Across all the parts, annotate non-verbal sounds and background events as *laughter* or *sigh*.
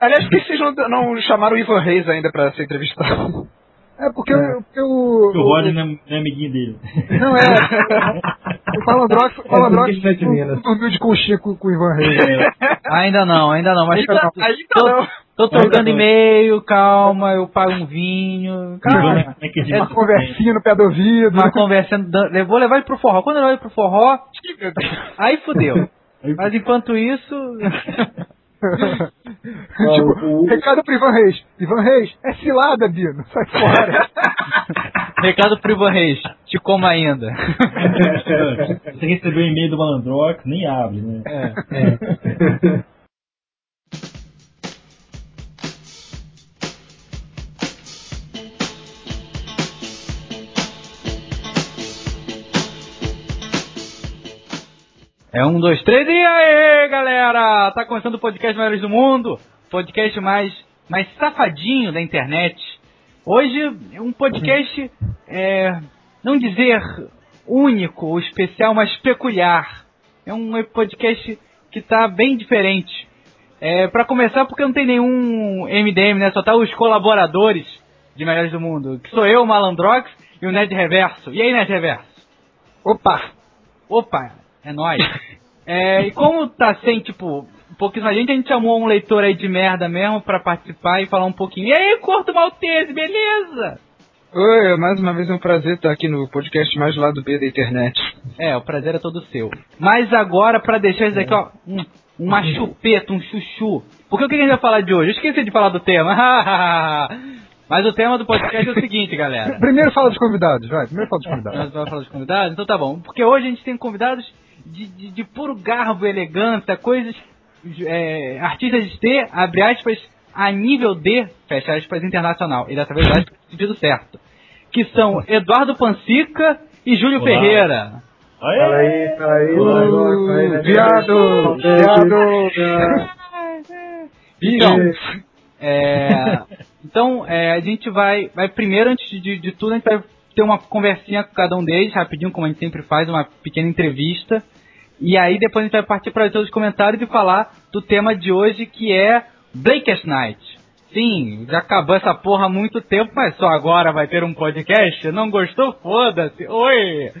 Aliás, por que vocês não, não chamaram o Ivan Reis ainda pra ser entrevistado? É porque, é. Eu, porque o. o Roger não é, não é amiguinho dele. Não é. o Palandrox, o Palandrox dormiu de conchinha com, com o Ivan Reis. É. Ainda não, ainda não. Mas ainda, ainda tô, não. tô trocando e-mail, calma, eu pago um vinho. Calma. É que Uma conversinha no pé do ouvido. Uma conversa. Vou levar ele pro forró. Quando eu levar ele pro forró, aí fudeu. Mas enquanto isso. Tipo, o... recado pro Ivan Reis. Ivan Reis, é cilada, Bino. Sai fora. *laughs* recado pro Ivan Reis. Te como ainda. Você recebeu um e-mail do Malandrox, nem abre, né? É. é. É um, dois, três e aí, galera! Tá começando o podcast Melhores do Mundo, podcast mais, mais safadinho da internet. Hoje é um podcast, é, não dizer único ou especial, mas peculiar. É um podcast que tá bem diferente. É, para começar, porque não tem nenhum MDM, né? Só tá os colaboradores de Melhores do Mundo, que sou eu, o Malandrox e o Ned Reverso. E aí, Ned Reverso? Opa! Opa! É nóis. É, e como tá sem, tipo, pouquíssima gente, a gente chamou um leitor aí de merda mesmo pra participar e falar um pouquinho. E aí, Corto Maltese, beleza? Oi, mais uma vez é um prazer estar aqui no podcast mais do lado B da internet. É, o prazer é todo seu. Mas agora, pra deixar isso aqui, ó, um, uma chupeta, um chuchu. Porque o que a gente vai falar de hoje? Eu esqueci de falar do tema. *laughs* Mas o tema do podcast é o seguinte, galera. Primeiro fala dos convidados, vai. Primeiro fala dos convidados. Nós vamos falar dos convidados? Então tá bom. Porque hoje a gente tem convidados de, de, de puro garbo, elegância, coisas. É, artistas de, abre aspas, a nível de, fecha aspas, internacional. E dessa vez vai no sentido certo. Que são Eduardo Pancica e Júlio Olá. Ferreira. Aê! Fala aí, fala aí. Uh, viado! Viado! Então, é, então é, a gente vai, vai primeiro, antes de, de tudo, a gente vai ter uma conversinha com cada um deles, rapidinho, como a gente sempre faz, uma pequena entrevista. E aí depois a gente vai partir para os comentários e falar do tema de hoje, que é Blackest Night. Sim, já acabou essa porra há muito tempo, mas só agora vai ter um podcast? Não gostou? Foda-se! Oi!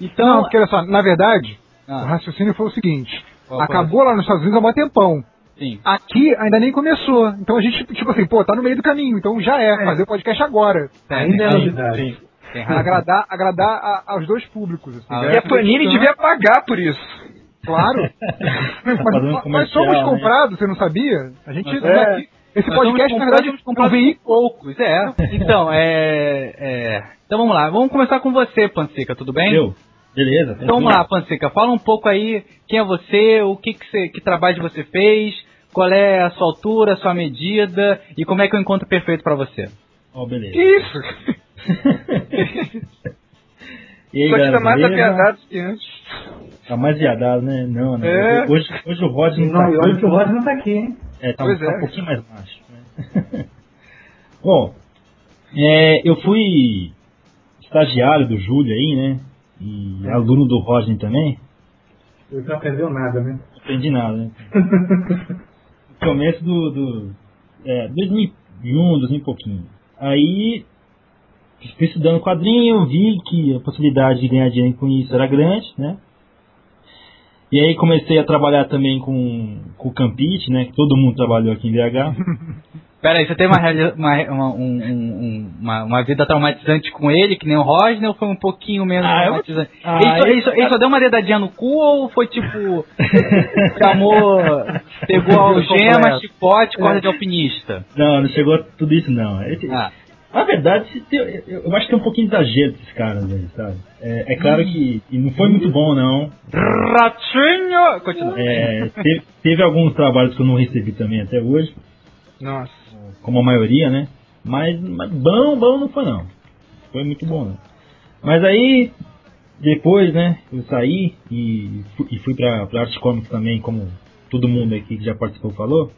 Então. Não, porque olha só, na verdade, Ah. o raciocínio foi o seguinte: Qual acabou lá nos Estados Unidos há um tempão. Sim. Aqui ainda nem começou. Então a gente, tipo assim, pô, tá no meio do caminho. Então já é, fazer o podcast agora. Ainda é Sim, sim. Agradar, agradar a- aos dois públicos. Assim, Ah, né? E a Panini devia pagar por isso. Claro. *laughs* fazendo mas, mas somos né? comprados, você não sabia? A gente. Mas né, Esse Nós podcast, na verdade, é um veículo. poucos, é. Então, é, é. Então vamos lá, vamos começar com você, Panseca, tudo bem? Eu? Beleza? Então vamos lá, Panseca, fala um pouco aí quem é você, o que, que, você, que trabalho você fez, qual é a sua altura, a sua medida e como é que eu encontro perfeito pra você. Ó, beleza. Que isso? E aí, Só que galera, tá mais apiadado que antes. Tá mais viadado, né? Não, né? É. Hoje, hoje o Rod não, Não, tá e olha que o Rod não tá aqui, hein? É, tá, Pois tá é. um pouquinho mais baixo. Né? *laughs* Bom, é, eu fui estagiário do Júlio aí, né? E aluno do Rodney também. Você não aprendeu nada, né? Não aprendi nada, né? *laughs* No começo do. do é, 2001, 2000 e pouquinho. Aí fui estudando quadrinho, vi que a possibilidade de ganhar dinheiro com isso era grande, né? E aí comecei a trabalhar também com, com o Campite, né? Que todo mundo trabalhou aqui em BH. *laughs* Pera aí, você teve uma, uma, uma, um- um- uma, uma vida traumatizante com ele, que nem o Rosner, ou foi um pouquinho menos Ah, eu- traumatizante? Ah, ele, só, eu- ele, só, ele só deu uma dedadinha no cu ou foi tipo. *laughs* chamou. pegou algema, chicote, corda de alpinista? Não, não chegou a tudo isso não. Esse- Ah, Na verdade, eu acho que tem um pouquinho de exagero desses caras aí, sabe? É, é claro que, que não foi muito bom, não. ratinho! Continua. É, teve, teve alguns trabalhos que eu não recebi também até hoje, Nossa. como a maioria, né? Mas, mas bom, bom não foi não. Foi muito bom, não. Mas aí, depois, né, eu saí e fui, e fui pra, pra Arte Comics também, como todo mundo aqui que já participou falou,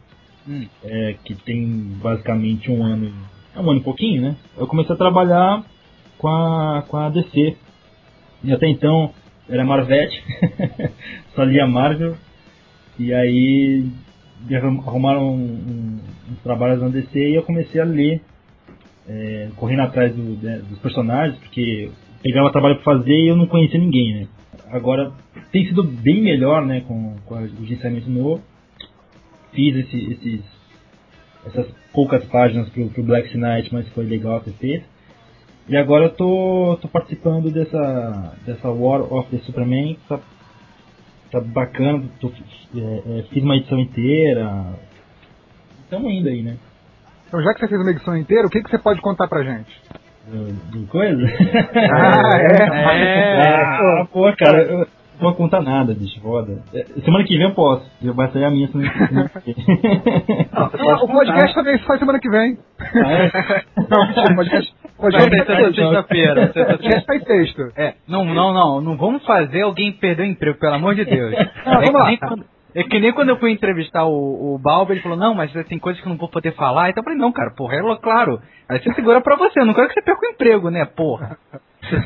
Hum. é, que tem basicamente um ano, é um ano e pouquinho, né? Eu comecei a trabalhar com a, com a DC. E até então era Marvete, *laughs* só lia Marvel. E aí arrumaram um, um- um trabalhos na DC e eu comecei a ler, é, correndo atrás do, né, dos personagens, porque pegava trabalho para fazer e eu não conhecia ninguém, né? Agora tem sido bem melhor, né, com, com o licenciamento novo. Fiz esse, esses, essas poucas páginas pro, pro Black Knight, mas foi legal ter feito. E agora eu tô, tô participando dessa, dessa War of the Superman, tá, tá bacana, tô, é, é, fiz uma edição inteira. Estamos indo aí, né? Então já que você fez uma edição inteira, o que, que você pode contar pra gente? De coisa? Ah, é? *laughs* é. Ah, pô, cara, eu não vou contar nada, bicho, foda. É, semana que vem eu posso, vai sair a minha semana que vem. *laughs* Não, o podcast também sai semana que vem. Ah, é? *laughs* Não, o podcast, podcast sai sexta-feira. podcast sai sexta. É, não, não, não, não vamos fazer alguém perder o emprego, pelo amor de Deus. Não, é, vamos lá. que nem quando, é que nem quando eu fui entrevistar o, o Balbo, ele falou, não, mas tem coisas que eu não vou poder falar. Então eu falei, não, cara, porra, é claro. Aí você segura pra você, eu não quero que você perca o emprego, né, porra.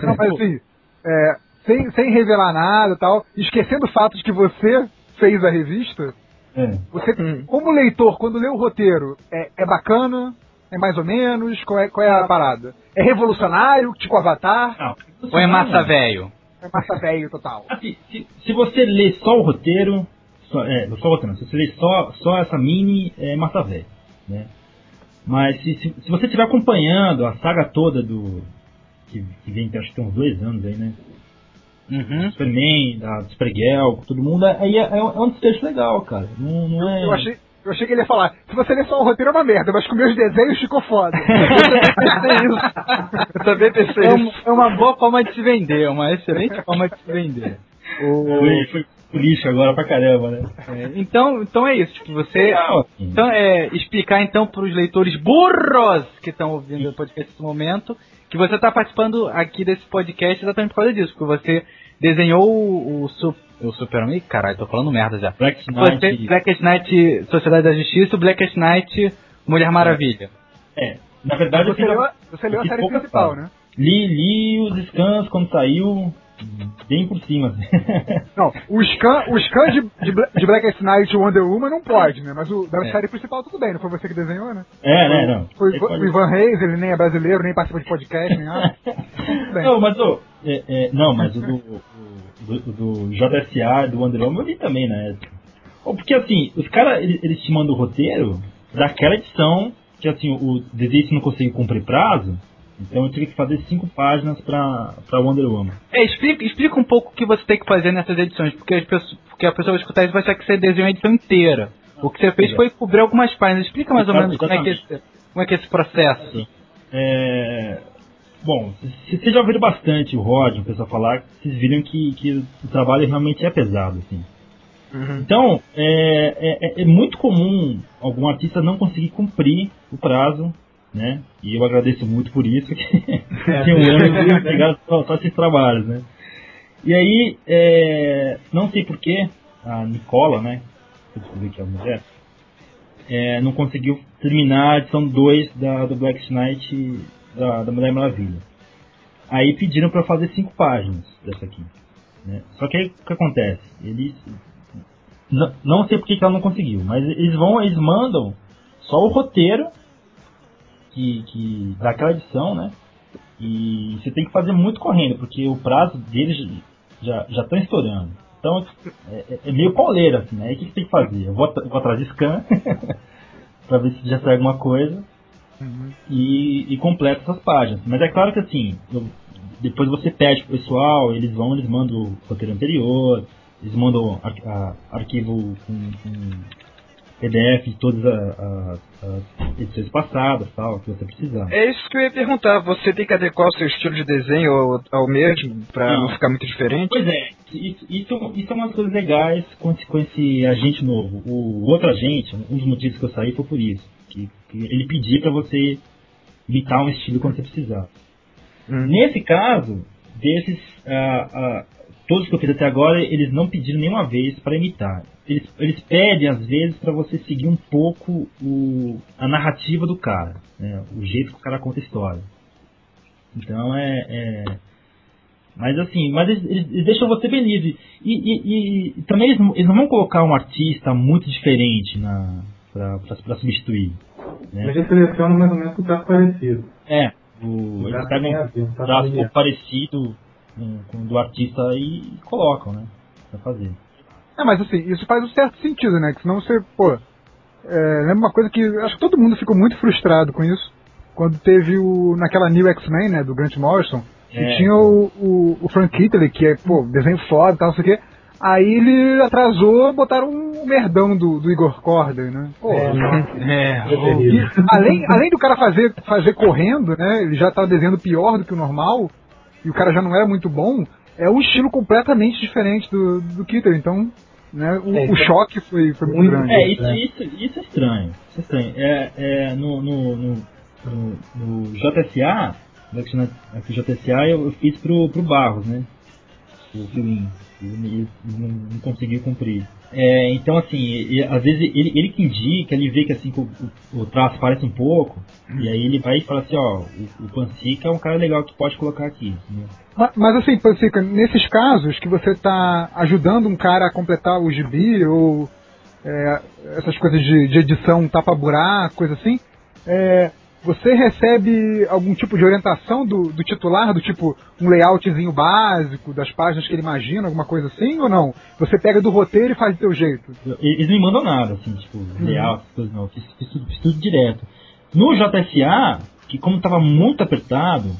Não, mas assim, é, sem, sem revelar nada e tal, esquecendo o fato de que você fez a revista, É. você, como leitor, quando lê o roteiro, é, é bacana? É mais ou menos? Qual é, qual é a parada? É revolucionário, tipo Avatar? Não, Ou é massa velho? É massa velho total? Assim, se, se você lê só o roteiro, só, é, só o roteiro, se você lê só, só essa mini, é massa velho, né? Mas se, se, se você estiver acompanhando a saga toda do. Que, que vem, acho que tem uns dois anos aí, né? Uhum. Superman, da com todo mundo, aí é, é um é um desfecho legal, cara. Não, não é. Eu achei, eu achei que ele ia falar, se você ler só o roteiro é uma merda, mas com meus desenhos ficou foda. *laughs* Eu também pensei É, isso. um- é uma boa forma de se vender, é uma excelente forma de se vender. *laughs* Foi, foi pro lixo agora pra caramba, né? É, então, então é isso, tipo, você. Assim. Então é explicar então para os leitores burros que estão ouvindo o podcast nesse momento que você está participando aqui desse podcast exatamente por causa disso, porque você desenhou o, o, Su- o Superman. Caralho, tô falando merda já. Black Você, Knight. Blackest Night Sociedade da Justiça, o Blackest Night Mulher Maravilha. É, na verdade Você leu, a- você leu a série principal, né? Li, li os scans quando saiu, bem por cima. *laughs* Não, o scan, o scan de, de, de Blackest Night Wonder Woman não pode, né? Mas o da É. série principal tudo bem, não foi você que desenhou, né? é, né, não. Foi Ele o o Ivan Reis, ele nem é brasileiro, nem participa de podcast, nem nada. *laughs* Não, mas ô, é, é, não, mas o do, o do, o do JSA, do Wonder Woman, eu li também, né? Porque assim, os caras, eles, eles te mandam o roteiro daquela edição que assim, o desenho não conseguiu cumprir prazo, então eu tive que fazer cinco páginas pra Wonder Woman. É, explica, explica um pouco o que você tem que fazer nessas edições, porque, as pessoas, porque a pessoa vai escutar isso e vai achar que você desenhou a edição inteira. O que você fez foi cobrir algumas páginas. Explica mais ou menos como é que é esse, como é, que é esse processo. É, bom, vocês já ouviram bastante o Rod, o pessoal falar, vocês viram que, que o trabalho realmente é pesado, assim. Então, é, é- é muito comum algum artista não conseguir cumprir o prazo, né? E eu agradeço muito por isso, *laughs* que tem um ano de pegar só, só esses trabalhos, né? E aí, é, não sei porquê, a Nicola, né? Eu descobri que é a mulher, é, não conseguiu terminar a edição 2 da, do Black Knight da, da Mulher Maravilha. Aí pediram para fazer cinco páginas dessa aqui. Né? Só que aí o que acontece? Eles. Não, não sei porque que ela não conseguiu, mas eles vão, eles mandam só o roteiro que, que daquela edição, né? E você tem que fazer muito correndo, porque o prazo deles já já está estourando. Então é, é- é meio pauleira, assim, né? Aí o que, que tem que fazer? Eu vou, vou atrás de scan *laughs* para ver se já sai alguma coisa e, e completa essas páginas. Mas é claro que assim, eu- depois você pede pro pessoal, eles vão, eles mandam o roteiro anterior, eles mandam ar- a- arquivo com, com PDF de todas a- a- as edições passadas, tal, que você precisar. É isso que eu ia perguntar. Você tem que adequar o seu estilo de desenho ao, ao mesmo, pra não. Não. ficar muito diferente? Pois é, isso, isso, é umas coisas legais com esse, com esse agente novo. O, outro agente, um dos motivos que eu saí foi por isso. Que, que ele pedia para você imitar um estilo quando você precisar. Hum. Nesse caso, desses, ah, ah, todos que eu fiz até agora, eles não pediram nenhuma vez para imitar. Eles, eles pedem, às vezes, para você seguir um pouco o, a narrativa do cara, né? o jeito que o cara conta a história. Então é- é mas assim, mas eles, eles- eles deixam você bem livre. E, e- e também eles, não- eles não vão colocar um artista muito diferente na pra substituir. Né? Mas já seleciona mais ou menos o traço parecido. É, o, eles pegam ver, um traço parecido com, com o do artista e colocam, né? Pra fazer. É, mas assim, isso faz um certo sentido, né? Que senão você, pô. É, lembra uma coisa que acho que todo mundo ficou muito frustrado com isso. Quando teve o. naquela New X-Men, né, do Grant Morrison, É. e tinha o, o, o Frank Kittley, que é, pô, desenho foda e tal, não sei o quê. Aí ele atrasou, botaram um merdão do, do Igor Corder, né? Pô, É, nossa, É, é. E, além, além do cara fazer, fazer correndo, né? Ele já tá desenhando pior do que o normal, e o cara já não era muito bom, é um estilo completamente diferente do, do Kittley, então, né, o, É, o então, choque foi, foi muito, grande. É, isso, né? isso, isso é estranho. Isso é estranho. É, é, no, no, no, no, no JSA, no JSA eu, eu fiz pro, pro Barros, né? O filminho. Ele, ele não, não conseguiu cumprir. É, então, assim, e- às vezes ele, ele que indica, ele vê que assim, o, o, traço parece um pouco, e aí ele vai e fala assim, ó, o, o Pansica é um cara legal que pode colocar aqui. entendeu? Mas, mas assim, Pansica, nesses casos que você tá ajudando um cara a completar o gibi, ou é, essas coisas de, de edição tapa-buraco, coisa assim, é, você recebe algum tipo de orientação do, do titular, do tipo um layoutzinho básico, das páginas que ele imagina, alguma coisa assim, ou não? Você pega do roteiro e faz do teu jeito? Eles não me mandam nada, assim, tipo, layout, essas coisas não. Fiz, fiz tudo, fiz tudo direto. No JSA, que como tava muito apertado,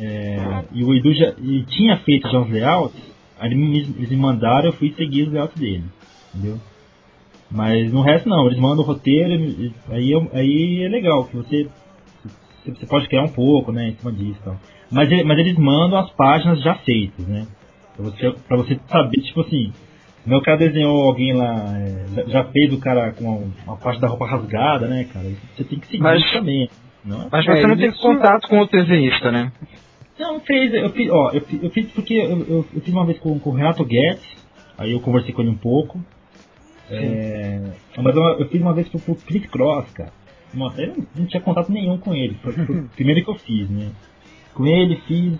é, e o Edu já tinha feito já os layouts, aí eles me, mandaram, eu fui seguir os layouts dele, entendeu? Mas no resto não, eles mandam o roteiro, aí, aí é legal, que você, você pode criar um pouco, né, em cima disso e tal. Mas, mas eles mandam as páginas já feitas, né? Pra você, pra você saber, tipo assim, meu cara desenhou alguém lá, é, já- fez o cara com uma, uma parte da roupa rasgada, né, cara? Você tem que seguir Mas- isso também, não é? Mas você É, não teve isso- contato com o desenhista, né? Não, fez, eu fiz, ó, eu, eu fiz porque eu, eu, eu fiz uma vez com, com o Renato Guedes, aí eu conversei com ele um pouco. É, mas eu, eu fiz uma vez pro, pro Chris Cross, cara. Nossa, eu não, não tinha contato nenhum com ele. Foi, foi o primeiro que eu fiz, né? Com ele fiz.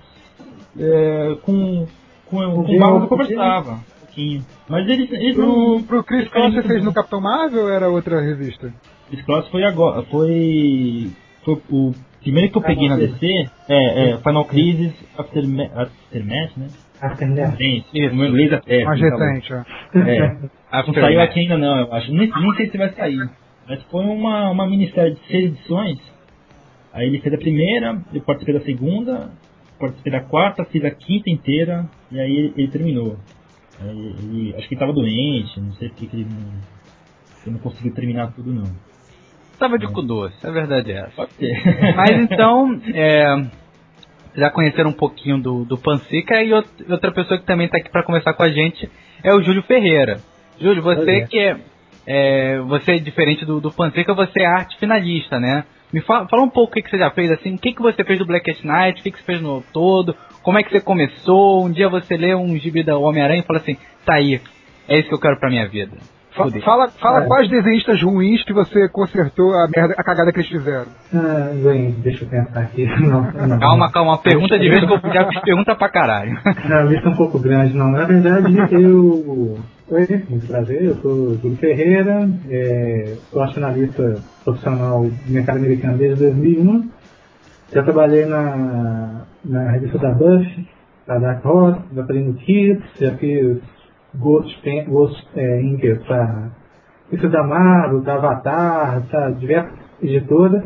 é, com, com, com o um eu conversava um pouquinho. Mas eles, eles Pro, não. pro Chris Cross você fez no Capitão Marvel ou era outra revista? Chris Cross foi agora. Foi. Foi o primeiro que eu peguei na DC. É, é Final Crisis Afterma- Aftermath, né? Aftermath. Gente, o meu inglês é Mais tá recente, ó. É. *laughs* Não Aftermath. saiu aqui ainda não, eu acho. Nem, nem sei se vai sair. Mas foi uma, uma minissérie de seis edições. Aí ele fez a primeira, eu participei da segunda, participei da quarta, fiz a quinta inteira, e aí ele, ele terminou. Aí ele, acho que ele tava doente, não sei porque que ele não, ele não conseguiu terminar tudo não. Tava de cu doce, a verdade é essa. Pode ser. *laughs* Mas então, é, já conheceram um pouquinho do, do Pansica e out- outra pessoa que também está aqui para conversar com a gente é o Júlio Ferreira. Júlio, você Olha. que é, é, você é diferente do, do você é arte finalista, né? Me fala, fala um pouco o que, que você já fez, assim, o que, que você fez do Blackest Night, o que, que você fez no todo, como é que você começou, um dia você lê um gibi da Homem-Aranha e fala assim, tá aí, é isso que eu quero pra minha vida. Fudeu. Fala, fala É. quais desenhistas ruins que você consertou a, merda, a cagada que eles fizeram. Ah, bem, deixa eu pensar aqui. *laughs* Não, não. Calma, calma, pergunta de vez que eu já fiz pergunta pra caralho. A lista é um pouco grande, não. Na verdade, eu. Oi, muito prazer, eu sou Júlio Ferreira, é, sou jornalista profissional do mercado americano desde 2001. Já trabalhei na, na revista da Buff, da Dark Horse, já trabalhei no Kids, já fiz Ghost, Inker para isso da Marvel, da Avatar, tá, diversas editoras.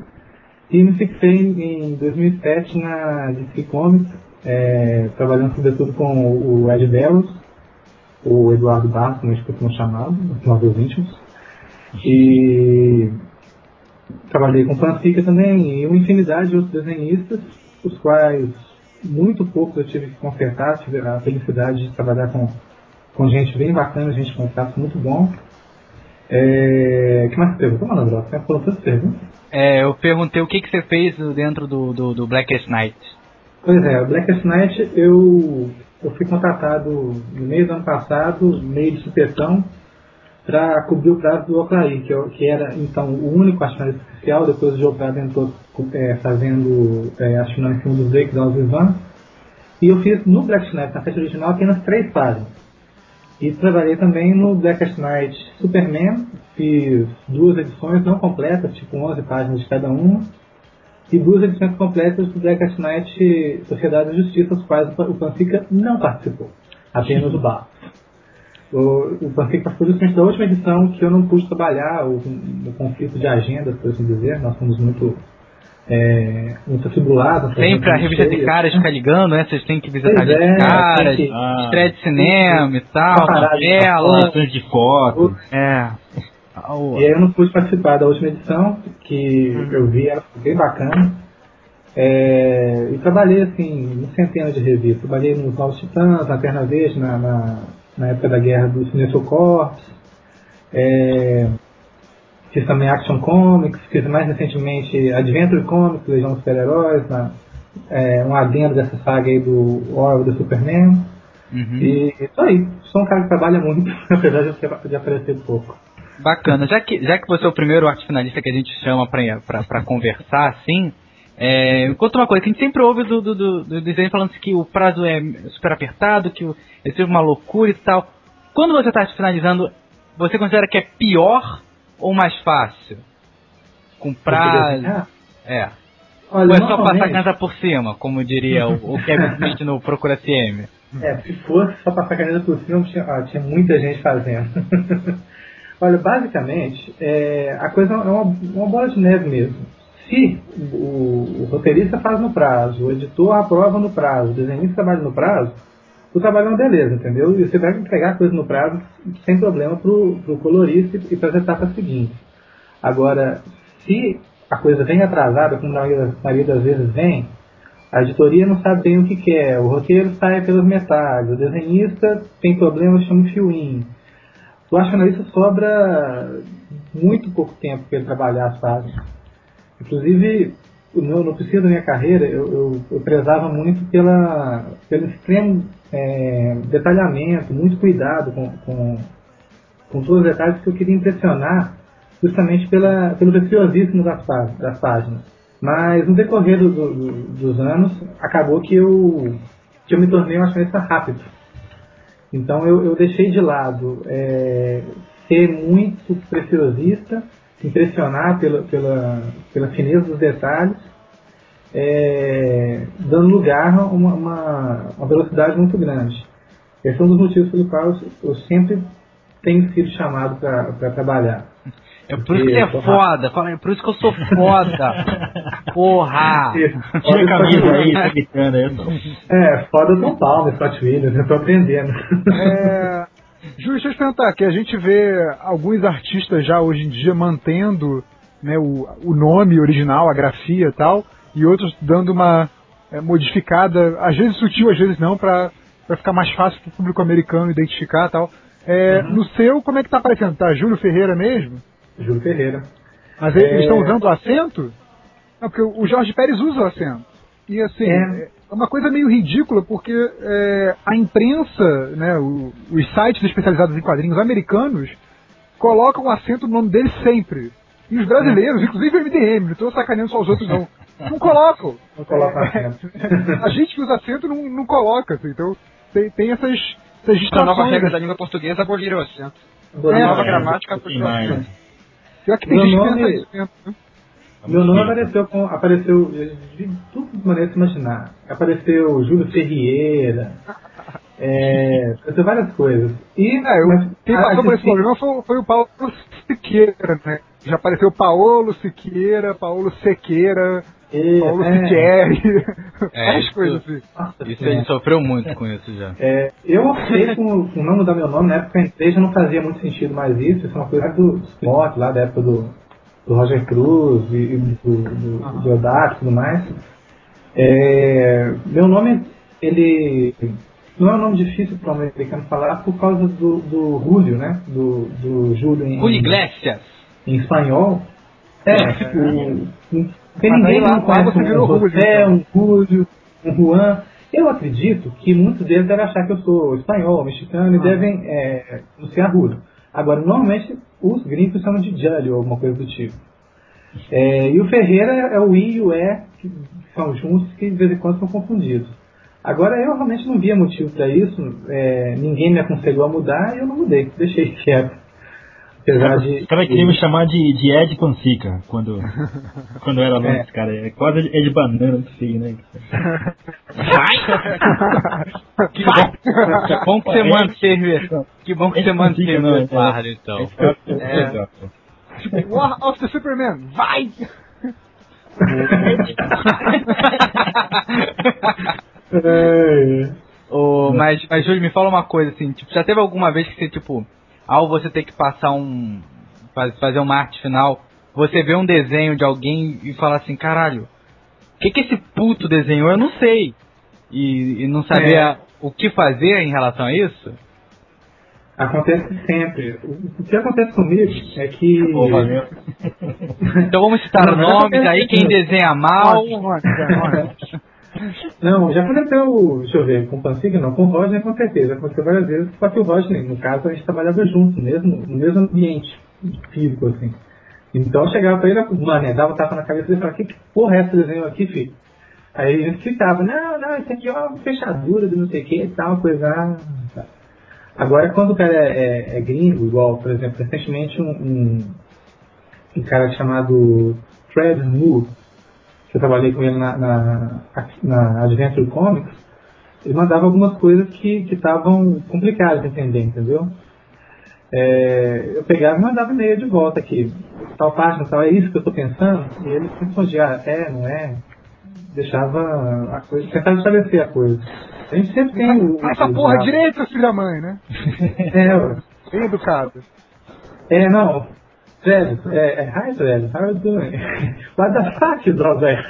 E me fixei em 2007 na DC Comics, é, trabalhando sobretudo com o Ed Bellos, o Eduardo Bastos, como a gente costuma chamar, os nossos íntimos. E trabalhei com Panfica também e uma infinidade de outros desenhistas, os quais muito pouco eu tive que consertar, tive a felicidade de trabalhar com, com gente bem bacana, gente com traço muito bom. É, que mais você perguntou, Mano André? Você falou tantas perguntas. É, eu perguntei o que, que você fez dentro do, do, do Blackest Night. Pois é, o Blackest Night eu, eu fui contratado no mês do ano passado, meio de supetão, para cobrir o prazo do Oclaí, que, eu- que era então o único assinante oficial, depois o Jogado entrou é, fazendo, é, assinando em cima dos Drake da Ivan. E eu fiz no Blackest Night, na festa original, apenas três páginas. E trabalhei também no Blackest Night Superman, fiz duas edições não completas, tipo 11 páginas de cada uma, e duas edições completas do Blackest Night Sociedade da Justiça, as quais o Panfica não participou, apenas o Bar. O, o Panfica participou justamente da última edição que eu não pude trabalhar, o, o conflito de agenda, por assim dizer, nós fomos muito é, muito atribulado. Sempre a revista de caras fica ligando, né? Vocês têm que visitar Pois de é, caras, tem que- Ah. estreia de cinema e tal, de tabela. De foto. É. E aí eu não pude participar da última edição, que eu vi, ela foi bem bacana. É, e trabalhei assim, em centenas de revistas. Trabalhei nos Novos Titãs, na Terra Verde, na, na, na época da guerra do Sinestro Corps. É, fiz também Action Comics, fiz mais recentemente Adventure Comics, Legião dos Super-Heróis, na- é, um adendo dessa saga aí do Orwell do Superman. Uhum. E isso aí, sou um cara que trabalha muito, *laughs* apesar de, eu- aparecer pouco. Bacana. Já que, já que você é o primeiro arte finalista que a gente chama pra conversar, assim, é, conta uma coisa, que a gente sempre ouve do, do, do, do desenho falando que o prazo é super apertado, que o- é uma loucura e tal. Quando você está finalizando, você considera que é pior ou mais fácil? Com prazo. É. Olha, Ou é só passar a caneta por cima, como diria o, o Kevin Smith no Procura CM? É, se fosse só passar a caneta por cima, tinha, ah, tinha muita gente fazendo. *laughs* Olha, basicamente, é, a coisa é uma, uma bola de neve mesmo. Se o, o roteirista faz no prazo, o editor aprova no prazo, o desenhista trabalha no prazo, o trabalho é uma beleza, entendeu? E você vai entregar a coisa no prazo sem problema pro, pro colorista e para as etapas seguintes. Agora, se a coisa vem atrasada, como na maioria, das vezes vem, a editoria não sabe bem o que quer, o roteiro sai pelas metades, o desenhista tem problema, chama um fio-in. O analista sobra muito pouco tempo para ele trabalhar as páginas. Inclusive, no, no princípio da minha carreira, eu, eu, eu prezava muito pela, pelo extremo é, detalhamento, muito cuidado com, com, com todos os detalhes que eu queria impressionar justamente pela, pelo preciosismo das, das páginas. Mas no decorrer do- do- dos anos, acabou que eu, que eu me tornei um acionista rápido. Então eu, eu deixei de lado é, ser muito preciosista, impressionar pela, pela, pela fineza dos detalhes, é, dando lugar a uma, uma, uma velocidade muito grande. Esse é um dos motivos pelo qual eu, eu sempre tenho sido chamado para trabalhar. É por isso que você é eu tô foda, fala, é por isso que eu sou foda. Porra! Tira a camisa aí, tá gritando aí. eu tô- É, foda São Paulo, Scott Williams, eu tô aprendendo. É, Ju, deixa eu te perguntar, que a gente vê alguns artistas já hoje em dia mantendo né, o, o nome original, a grafia e tal, e outros dando uma é, modificada, às vezes sutil, às vezes não, pra ficar mais fácil pro público americano identificar e tal. É, No seu, como é que tá aparecendo? Tá Júlio Ferreira mesmo? Júlio Ferreira. Mas eles É. estão usando o acento? Não, porque o Jorge Pérez usa o acento. E assim, É. é uma coisa meio ridícula, porque é, a imprensa, né, o- os sites especializados em quadrinhos americanos, colocam o acento no nome dele sempre. E os brasileiros, inclusive o MDM, não estou sacaneando só os outros não, *laughs* não colocam. Não coloca É, acento. *laughs* a gente que usa acento não, não coloca, assim, então tem, tem essas, essas A nova distrações. regra da língua portuguesa aboliram o acento. A nova gramática puxou o mais. acento. Pior que tem Meu gente que nome- pensa isso, né? Meu nome apareceu com. apareceu de tudo de maneira de se imaginar. Apareceu Júlio Ferreira. *laughs* É, apareceu várias coisas. E É, eu, mas, quem passou por esse problema foi, foi o Paulo Siqueira, né? Já apareceu Paulo Siqueira, Paulo Sequeira, é, Paulo é, É, *laughs* várias isso- coisas assim. nossa Isso ele sofreu muito com isso já. É, eu optei com, com não mudar meu nome, na época que eu entrei já não fazia muito sentido mais isso, isso é uma coisa do Spot, lá da época do, do Roger Cruz e, e do, do, do Odato e tudo mais. É, meu nome, ele não é um nome difícil para um americano falar por causa do, do Julio, né? Do, do Júlio em, Julio Iglesias. em espanhol. É, o, tem Mas ninguém lá- não lá você um virou Julio, José, então. um Júlio, um Juan. Eu acredito que muitos deles devem achar que eu sou espanhol, mexicano e devem é, anunciar Julio. Agora, normalmente, os gringos chamam de Júlio ou alguma coisa do tipo. É, e o Ferreira é o I e o E, que são juntos, que de vez em quando são confundidos. Agora eu realmente não via motivo para isso, é, ninguém me aconselhou a mudar e eu não mudei, deixei quieto. Apesar de. Os caras queriam me chamar de, de Ed Pansica quando, *laughs* quando eu era aluno, é. cara. É quase Ed Banana, não sei, né? Vai! que bom, que bom que você manteve. Que bom que você manteve o Eduardo, então. É. War of the Superman, vai! *laughs* *laughs* é. oh, mas, mas Júlio, me fala uma coisa assim, tipo, já teve alguma vez que você, tipo, ao você ter que passar um. fazer uma arte final, você vê um desenho de alguém e fala assim, caralho, o que, que esse puto desenhou? Eu não sei. E, e não saber é. o que fazer em relação a isso? Acontece sempre. O que acontece comigo é que. *laughs* então vamos citar nomes aí, quem desenha mal. *laughs* Não, já aconteceu, deixa eu ver, com o Panciga não, com o Rodney com certeza, aconteceu várias vezes, só o Rodney, no caso, a gente trabalhava junto, mesmo, no mesmo ambiente físico, assim. Então eu chegava pra ele, mano, dava um tapa na cabeça dele e falava, que porra é esse desenho aqui, filho? Aí ele explicava, não, não, isso aqui é uma fechadura de não sei o que e tal, coisa. Ah, tá. Agora, quando o cara é, é, é, gringo, igual, por exemplo, recentemente um, um, um cara chamado Fred Moore, eu trabalhei com ele na, na, na Adventure Comics, ele mandava algumas coisas que estavam complicadas de entender, entendeu? É, eu pegava e mandava e-mail de volta aqui, tal página, tal, é isso que eu estou pensando, e ele respondia, ah, é, não é, deixava a coisa, tentava estabelecer a coisa. A gente sempre tem o. Essa porra direito, filho da mãe, né? *laughs* é, bem educado. É, não, Velho, é, é, hi velho, how are you doing? What the fuck, brother?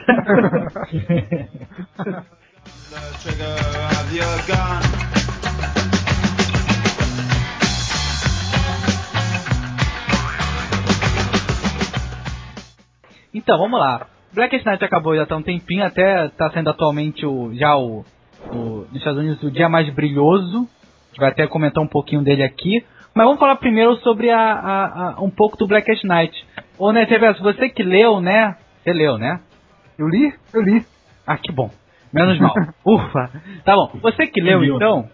então, vamos lá. Black Knight acabou já há um tempinho, até está sendo atualmente o, já o, o, nos Estados Unidos o dia mais brilhoso. A gente vai até comentar um pouquinho dele aqui. Mas vamos falar primeiro sobre a, a, a um pouco do Blackest Night. Ô, né, Reverso, você que leu, né? Você leu, né? Eu li? Eu li. Ah, que bom. Menos mal. *laughs* Ufa. Tá bom. Você que leu, então...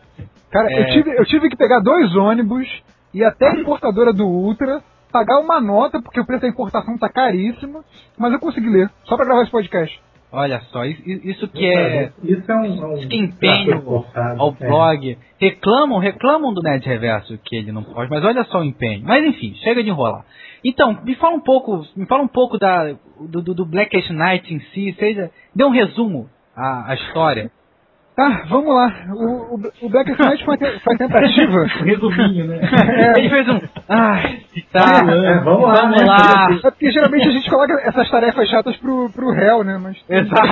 Cara, é... eu, tive, eu tive que pegar dois ônibus e até a importadora do Ultra pagar uma nota, porque o preço da importação tá caríssimo, mas eu consegui ler, só para gravar esse podcast. Olha só, isso que é. Isso é um. Isso que empenho ao é. blog. Reclamam, reclamam do Nerd Reverso que ele não pode, mas olha só o empenho. Mas enfim, chega de enrolar. Então, me fala um pouco, me fala um pouco da, do, do Blackest Night em si, seja, dê um resumo à, à história. Tá, vamos lá. O, o, o Black Knight foi, foi tentativa. *laughs* Resuminho, né? É. Ele fez um. Ai, tá. É, vamos lá. Vamos né? lá. É porque geralmente a gente coloca essas tarefas chatas pro, pro réu, né? Mas... Exato.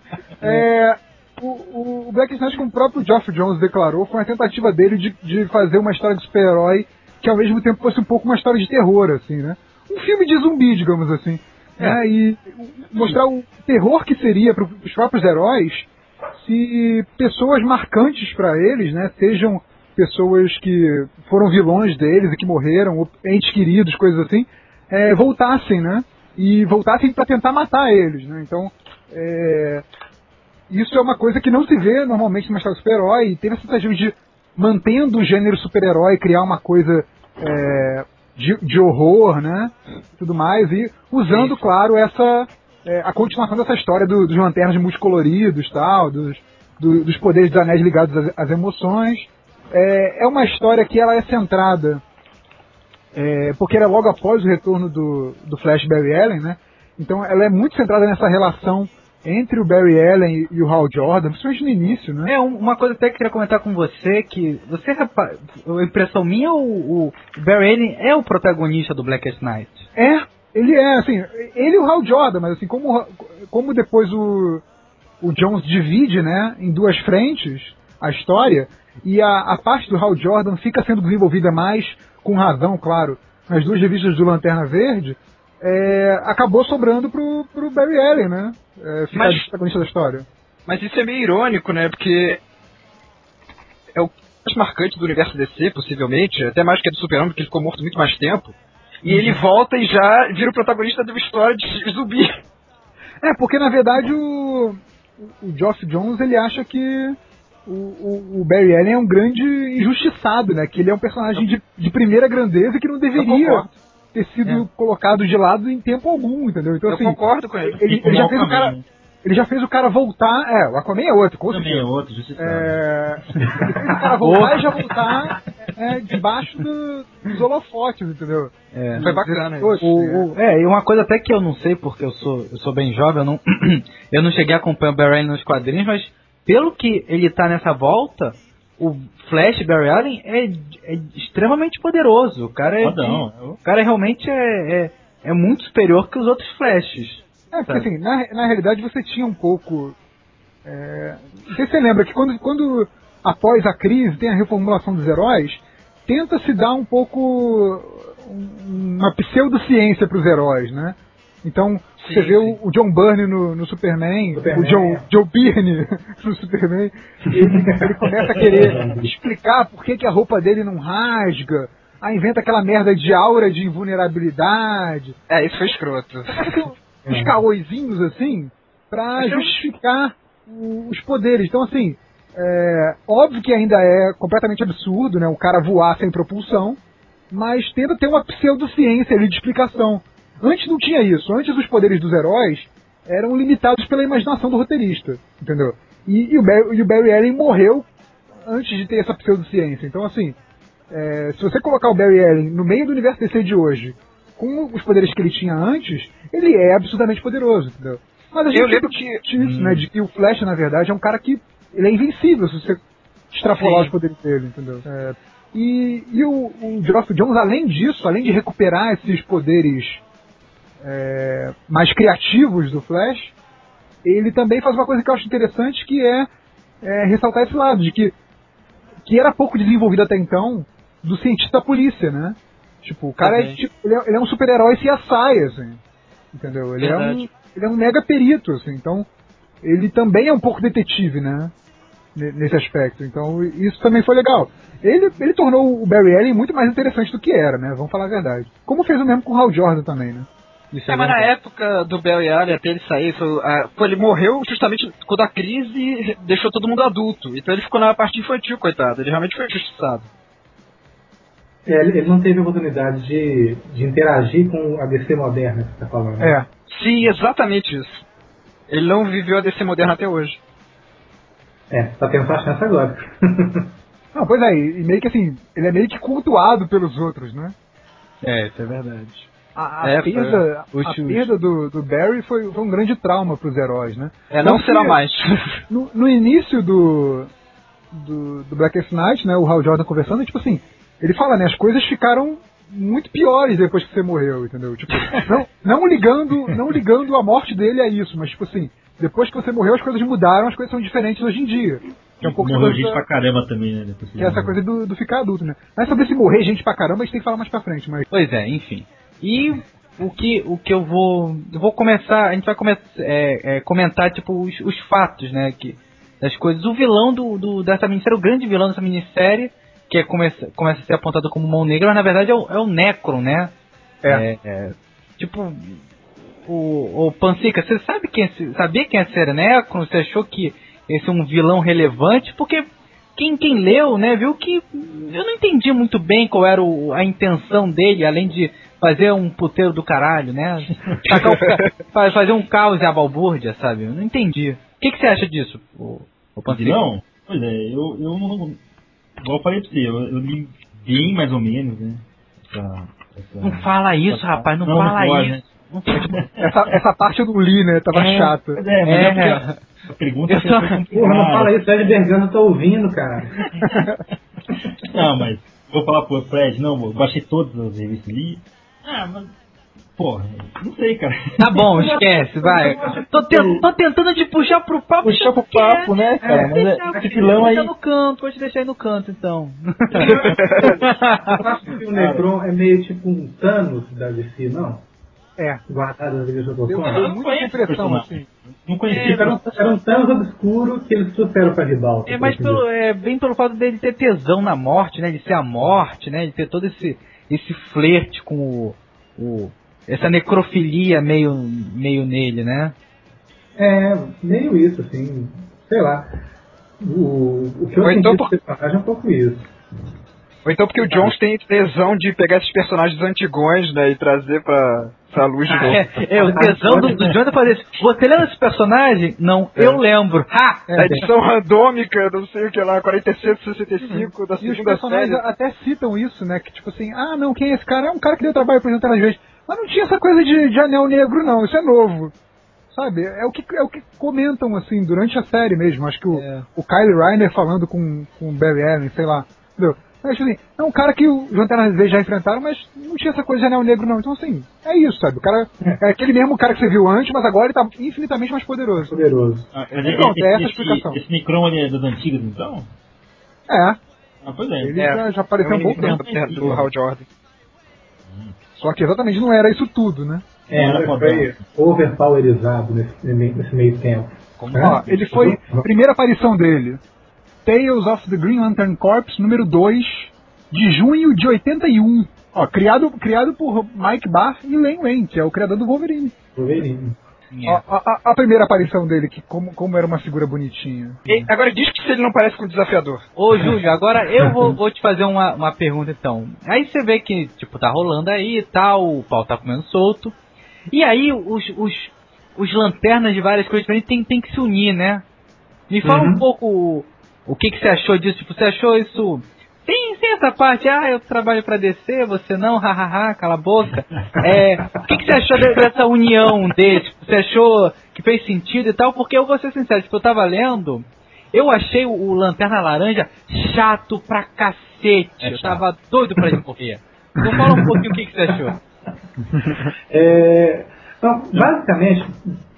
*laughs* é, o, o Black Knight, como o próprio Geoff Jones declarou, foi uma tentativa dele de, de fazer uma história de super-herói que ao mesmo tempo fosse um pouco uma história de terror, assim, né? Um filme de zumbi, digamos assim. É. Né? E mostrar o terror que seria para os próprios heróis se pessoas marcantes para eles, né, sejam pessoas que foram vilões deles e que morreram, ou entes queridos, coisas assim, é, voltassem, né? E voltassem para tentar matar eles, né? Então, é, isso é uma coisa que não se vê normalmente numa história super-herói. E teve essa tentativa de, mantendo o gênero super-herói, criar uma coisa é, de, de, horror, né? Tudo mais. E usando, claro, essa é, a continuação dessa história do, dos lanternas multicoloridos tal, dos, do, dos poderes dos anéis ligados às, às emoções. É, é, uma história que ela é centrada, é, porque era logo após o retorno do, do Flash Barry Allen, né? Então ela é muito centrada nessa relação entre o Barry Allen e o Hal Jordan, principalmente no início, né? É, uma coisa até que eu queria comentar com você, que você, a impressão minha, o, o Barry Allen é o protagonista do Blackest Night. É, ele é, assim, ele e o Hal Jordan, mas assim, como, como depois o, o Jones divide, né, em duas frentes a história, e a, a parte do Hal Jordan fica sendo desenvolvida mais, com razão, claro, nas duas revistas do Lanterna Verde, é, acabou sobrando pro, pro Barry Allen, né? É, ficar mas, protagonista da história. Mas isso é meio irônico, né? Porque é o mais marcante do universo DC, possivelmente, até mais que a do Super-Homem, porque ele ficou morto muito mais tempo. E ele volta e já vira o protagonista de uma história de zumbi. É, porque na verdade o, o Geoff Jones ele acha que o, o, o, Barry Allen é um grande injustiçado, né? Que ele é um personagem de, de primeira grandeza que não deveria ter sido é. colocado de lado em tempo algum, entendeu? Então, eu assim, concordo com ele. Ele, ele já fez o cara. Ele já fez o cara voltar. É, o Aquaman é outro, com Também é outro, justiçado. É, ele fez o *laughs* cara voltar e já voltar é, debaixo do, dos holofotes, entendeu? É, foi bacana isso. O, o, é, e uma coisa até que eu não sei, porque eu sou, eu sou bem jovem, eu não, *clears throat* eu não cheguei a acompanhar o Barry nos quadrinhos, mas pelo que ele tá nessa volta, o Flash Barry Allen é, é extremamente poderoso. O cara é, de, o cara realmente é, é, é, muito superior que os outros Flashes. É, porque assim, na, na realidade você tinha um pouco. É, não sei se você lembra que quando, quando após a crise tem a reformulação dos heróis, tenta se dar um pouco uma pseudociência para os heróis, né? Então, sim, você vê o, o, John Byrne no, no Superman, Superman, o John, Joe Byrne *laughs* no Superman, ele, ele começa a querer explicar por que, que a roupa dele não rasga, aí inventa aquela merda de aura de invulnerabilidade. É, isso foi escroto. Uns caoizinhos assim, pra justificar os poderes. Então, assim, é, óbvio que ainda é completamente absurdo, né? O cara voar sem propulsão, mas tenta ter uma pseudociência ali de explicação. Antes não tinha isso. Antes os poderes dos heróis eram limitados pela imaginação do roteirista, entendeu? E, e, o, Barry, e o, Barry, Allen morreu antes de ter essa pseudociência. Então, assim, é, se você colocar o Barry Allen no meio do universo DC de hoje, com os poderes que ele tinha antes, ele é absurdamente poderoso, entendeu? Mas a gente Eu lembro que... isso, né, de que o Flash, na verdade, é um cara que ele é invencível se você extrapolar Sim. os poderes dele, entendeu? É, e, e o, o Geoff Jones, além disso, além de recuperar esses poderes é, mais criativos do Flash, ele também faz uma coisa que eu acho interessante, que é, é ressaltar esse lado, de que, que era pouco desenvolvido até então do cientista da polícia, né? Tipo, o cara é, tipo, ele, é, ele é um super-herói CSI, assim. Entendeu? Ele é, um, ele é um mega perito, assim. Então, ele também é um pouco detetive, né? Nesse aspecto. Então, isso também foi legal. Ele, ele tornou o Barry Allen muito mais interessante do que era, né? Vamos falar a verdade. Como fez o mesmo com o Hal Jordan também, né? Isso é, mas na época do Barry Allen, até ele sair, foi, uh, ele morreu justamente quando a crise deixou todo mundo adulto. Então ele ficou na parte infantil, coitado. Ele realmente foi injustiçado. É, ele não teve oportunidade de, de interagir com a DC moderna que você está falando. É. Sim, exatamente isso. Ele não viveu a DC moderna até hoje. É, tá tendo sua chance agora. *laughs* não, pois é, e meio que assim, ele é meio que cultuado pelos outros, né? É, isso é verdade. A, a é, perda, a perda do, do Barry foi, foi um grande trauma para os heróis, né? É, não será mais. *laughs* No, no início do, do, do Blackest Night, né, o Hal Jordan conversando, tipo assim, ele fala, né, as coisas ficaram muito piores depois que você morreu, entendeu? Tipo, não, não ligando, não ligando a morte dele a isso, mas tipo assim, depois que você morreu as coisas mudaram, as coisas são diferentes hoje em dia. Que é um pouco Morreu gente pra caramba também, né? que é essa coisa do, do, ficar adulto, né? Mas sobre se morrer gente pra caramba, a gente tem que falar mais pra frente, mas... Pois é, enfim. E o que, o que eu vou. Eu vou começar. A gente vai começar, é, é, comentar tipo, os, os, fatos, né? Que, das coisas. O vilão do, do, dessa minissérie, o grande vilão dessa minissérie, que é, começa, começa a ser apontado como mão negra, mas na verdade é o, é o Necron, né? É. é, é tipo. O, o Pansica, você sabe quem é, sabia quem é ser Necron? Você achou que esse é um vilão relevante? Porque quem, quem leu, né, viu que eu não entendi muito bem qual era o, a intenção dele, além de fazer um puteiro do caralho, né? *laughs* fazer um caos e a balbúrdia, sabe? Eu não entendi. O que, que você acha disso, o, o Não, pois é, eu, eu não. Igual eu falei pra você, eu, eu li bem mais ou menos, né? Essa, essa, não fala isso, essa, rapaz, não, não fala pode, isso. Né? essa, essa parte eu não li, né? Tava é, chato. É, mas é, é a pergunta só... Porra, não fala isso, Fred Bergano tá ouvindo, cara. não, mas vou falar pro Fred, não, eu baixei todas as revistas ali. Ah, mas. Porra, não sei, cara. Tá bom, esquece, vai. Tô, te, tô tentando te puxar pro papo. Puxar pro papo, né, cara? É, mas é, esse filão aí. no canto, vou te deixar aí no canto, então. Eu acho que o Necron é meio tipo um Thanos da DC, não? É. Guardado nas igrejas do Eu tenho muita impressão, assim. Não conhecia. É, era, um, era um Thanos obscuro que eles trouxeram pra ribalta. É, mas pelo, é, bem pelo fato dele ter tesão na morte, né? De ser a morte, né? De ter todo esse, esse flerte com o o, essa necrofilia meio, meio nele, né? É, meio isso, assim, sei lá. O, o que eu Ou senti então do personagem é um pouco isso. Ou então porque o Jones tem tesão de pegar esses personagens antigões, né, e trazer pra, pra luz de novo. É, é, o tesão do, do Jonathan fazer isso. Você lembra desse personagem? Não, É. eu lembro. Ha! A edição randômica, não sei o que lá, 4765 da E os segunda personagens série. até citam isso, né? Que tipo assim, ah não, quem é esse cara? É um cara que deu trabalho apresentando às vezes. Mas não tinha essa coisa de, de anel negro, não, isso é novo. Sabe? É o que, é o que comentam, assim, durante a série mesmo. Acho que o, É. o Kyle Reiner falando com, com o Barry Allen, sei lá. Entendeu? Mas, assim, é um cara que o Lanterna Verde já enfrentaram, mas não tinha essa coisa de anel negro, não. Então, assim, é isso, sabe? O cara é aquele mesmo cara que você viu antes, mas agora ele tá infinitamente mais poderoso. Poderoso. Ah, Pronto, é essa a esse, explicação. esse Necron é das antigas, então? É, Ah, pois é. ele É, já, já apareceu há um bom menino tempo. do, do Hal Jordan. Só que exatamente não era isso tudo, né? É, Era foi overpowerizado nesse, nesse meio tempo. Como É. Ó, ele foi. Primeira aparição dele. Tales of the Green Lantern Corps, número 2, de junho de 81. Ó, criado, criado por Mike Barr e Len Wayne, que é o criador do Wolverine. Wolverine. É. A, a- a primeira aparição dele, que como, como era uma figura bonitinha. E agora diz que se ele não parece com o desafiador. Ô, Júlio, agora eu vou, *laughs* vou te fazer uma, uma pergunta então. Aí você vê que, tipo, tá rolando aí e tal, o pau tá comendo solto. E aí os, os, os lanternas de várias coisas diferentes tem, tem que se unir, né? Me fala Uhum. um pouco o, o que, que você achou disso. Tipo, você achou isso. Tem, tem essa parte, ah, eu trabalho pra descer, você não, hahaha, cala a boca. *laughs* É, o que, que você achou de- dessa união deles? Você achou que fez sentido e tal? Porque eu vou ser sincero, tipo, eu tava lendo, eu achei o, Lanterna Laranja chato pra cacete. É eu tava doido pra ele morrer. Então fala um pouquinho o que, que você achou. *laughs* É, então, basicamente,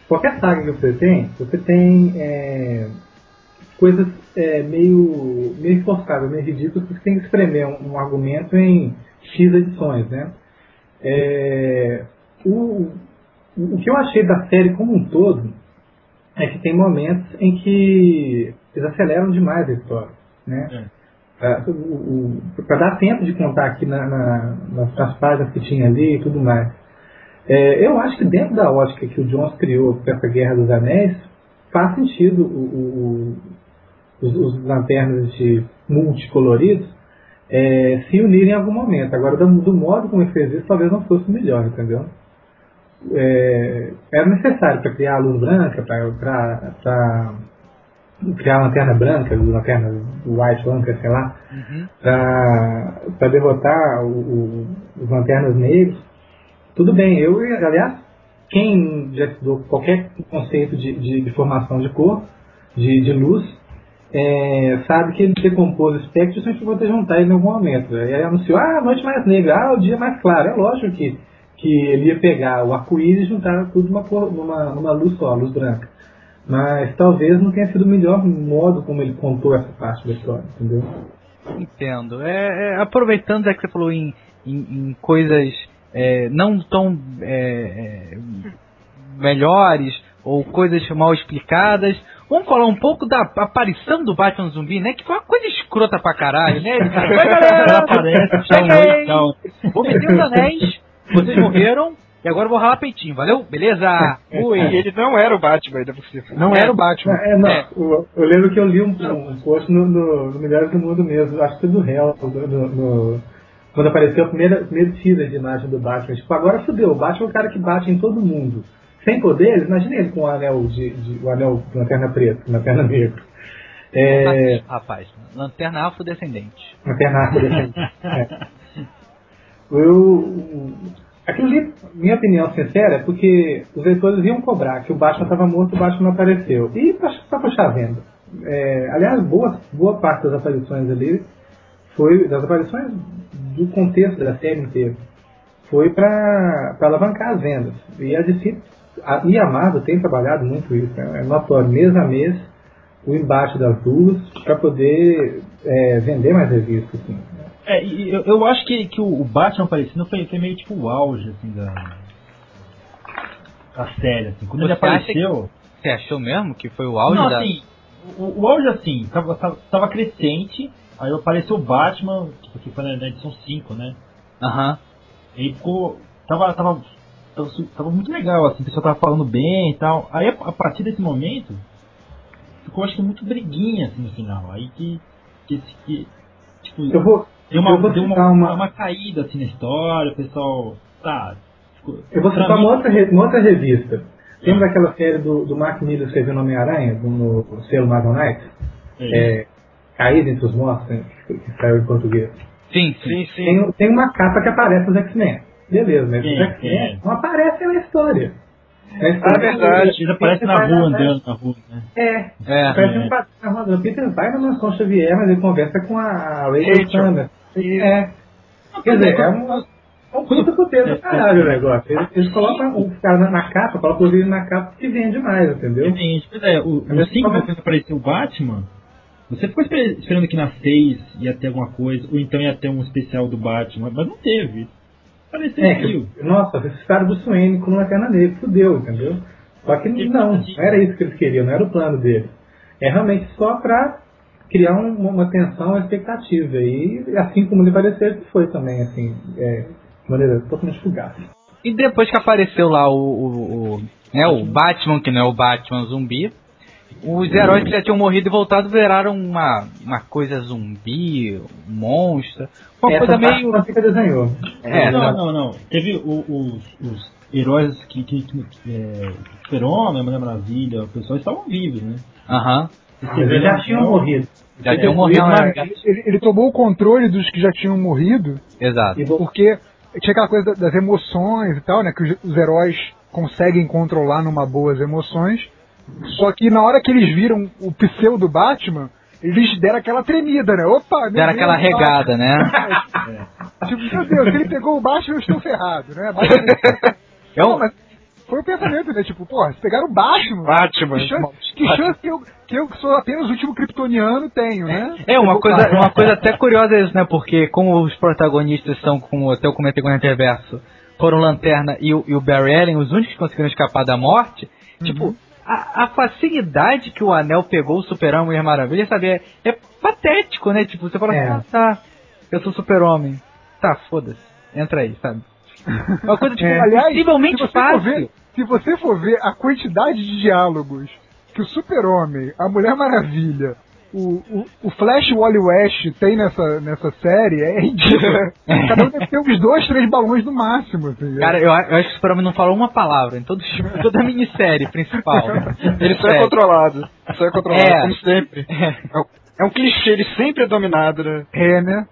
qualquer saga que você tem, você tem é, coisas é, meio, meio forçadas, meio ridículas, que você tem que espremer um, um argumento em X edições, né? É, o, o que eu achei da série como um todo é que tem momentos em que eles aceleram demais a história, né? para dar tempo de contar aqui na, na- nas, nas páginas que tinha ali e tudo mais. É, eu acho que dentro da ótica que o Jones criou para essa Guerra dos Anéis, faz sentido o- o- os, os lanternas de multicoloridos é, se unirem em algum momento. Agora, do, do modo como ele fez isso, talvez não fosse o melhor, entendeu? É, era necessário para criar a luz branca, para criar a lanterna branca, a lanterna white lantern, sei lá, Uhum. para derrotar o- o- os lanternas negros. Tudo bem, eu, aliás, quem já estudou qualquer conceito de, de, de formação de cor, de, de luz, é, sabe que ele decompôs o espectro sempre vou ter juntar ele em algum momento. Aí ele anunciou, ah, a noite mais negra, ah, o dia mais claro. É lógico que, que ele ia pegar o arco-íris e juntar tudo numa, numa, numa luz só, luz branca. Mas talvez não tenha sido o melhor modo como ele contou essa parte da história, entendeu? Entendo. É, é, aproveitando já que você falou em, em, em coisas é, não tão é, é, melhores ou coisas mal explicadas, vamos falar um pouco da aparição do Batman Zumbi, né? Que foi uma coisa escrota pra caralho, né? Ele, *laughs* Oi, Ela galera! aparece, Cheguei! Vou meter os anéis, vocês morreram, e agora eu vou ralar peitinho, valeu? Beleza? Ui! E ele não era o Batman ainda por cima. Não É. era o Batman. É, não, É. Eu, eu lembro que eu li um, um post no, no, no Melhores do Mundo mesmo, acho que foi do Hell, no, no- no- quando apareceu a primeira, primeira teaser de imagem do Batman. Tipo, agora fudeu, o Batman é o cara que bate em todo mundo. Sem poderes, imagina ele com o anel de, de o anel de lanterna preta, lanterna negra. É, Rapaz, lanterna afrodescendente. lanterna afrodescendente. É. *laughs* Eu, aquilo ali, minha opinião sincera, é porque os leitores iam cobrar que o Batman estava morto e o Batman não apareceu. E para puxar a venda. É, aliás, boa, boa parte das aparições ali foi das aparições do contexto da série inteira foi para alavancar as vendas. E a DC a, e a Marvel tem trabalhado muito isso. Né? É notório, mês a mês, o embate das duas para poder é, vender mais revistas. Assim. É, e eu, eu acho que, que o Batman aparecendo foi, foi meio tipo o auge, assim, da, da série, assim. Quando ele Você acha apareceu... Você achou mesmo que foi o auge Não, da... assim, o, o auge, assim, tava, tava, tava crescente, aí apareceu o Batman, tipo, que foi na, edição 5, né? Aham. Ele ficou... Tava, tava tava, muito legal, assim, o pessoal tava falando bem e tal. Aí a, partir desse momento, ficou acho que muito briguinha assim no final. Aí que. que, que tipo, Eu vou, deu, uma, eu vou deu uma, uma... uma- caída assim na história, o pessoal. Tá. ficou- eu vou citar mim- uma outra, uma outra revista. Lembra daquela série do, do Mark Miller no Homem-Aranha, do- no selo Marvel Knight? É. É, Caída entre os Mortos, né, que saiu em português. Sim, sim. Sim, sim. Tem, tem uma capa que aparece os X-Men. Beleza, mas Sim, os X-Men sim. não aparecem na história. Na história Ah, verdade. Eles aparecem na rua, andando na rua, né? É, É. Parece É. um na rua. O Peter vai na mansão Xavier, mas ele conversa com a Rachel. Sanders. É. Quer dizer, é um, é um puta puteiro do caralho o negócio. Eles, eles colocam o cara na, na capa, colocam ele na capa que vende mais, entendeu? Gente, pois é, o, Mas o 5 como- quando apareceu o Batman, você ficou esper- esperando que na 6 ia ter alguma coisa, ou então ia ter um especial do Batman, mas não teve. Apareceu É, que, nossa, esse cara do Suene com Lanterna Negra, fudeu, entendeu? Só que não, não era isso que eles queriam, não era o plano deles. É realmente só pra criar um- uma tensão, uma expectativa. E assim como ele pareceu, que foi também, assim, é, de maneira totalmente fugaz. E depois que apareceu lá o, o, o, né, o Batman, que não é o Batman zumbi, os heróis que já tinham morrido e voltado viraram uma, uma coisa zumbi, um monstro. Uma Essa coisa meio. não fica desenhou. É, não, não, não. Teve o- os, os heróis que. que, que é, Super-Homem, Mulher Maravilha, o pessoal estavam vivos, né? Aham. Mas eles já tinham morrido. Já tinham morrido é, na. Ele, ele tomou o controle dos que já tinham morrido, Exato. Porque tinha aquela coisa da- das emoções e tal, né? Que os, os heróis conseguem controlar numa boa as emoções. Só que na hora que eles viram o pseudo Batman, eles deram aquela tremida, né? Opa, Deram Deus, aquela regada, né? *laughs* Tipo, meu Deus, se ele pegou o Batman, eu estou ferrado, né? Batman- *laughs* É Não, um, mas foi o pensamento, né? Tipo, porra, se pegaram o Batman, Batman. que chance, que chance que, eu, que eu sou apenas o último kryptoniano tenho, né? É, uma coisa, uma coisa até curiosa é isso, né? Porque como os protagonistas são, como até eu comentei com o Interverso, foram Lanterna e o, e o Barry Allen, os únicos que conseguiram escapar da morte, tipo, a, a facilidade que o Anel pegou o Super-Homem e Mulher Maravilha, sabe? É, é patético, né? Tipo, você fala É. assim, ah, tá, eu sou Super-Homem. Tá, foda-se, entra aí, sabe? Uma coisa, tipo, *laughs* É. Aliás, possivelmente se você, for ver, fácil. se você for ver a quantidade de diálogos que o Super-Homem, a Mulher Maravilha, o, o, o Flash o Wally West tem nessa, nessa série, é ridículo. *laughs* Cada um deve ter uns dois, três balões no máximo. Assim, Cara, eu, a- eu acho que o Super-Homem não falou uma palavra em todo, toda a minissérie principal. *laughs* Ele só é controlado. Só é controlado, É. como sempre. É, um- é um clichê, ele sempre é dominado, né? é, né?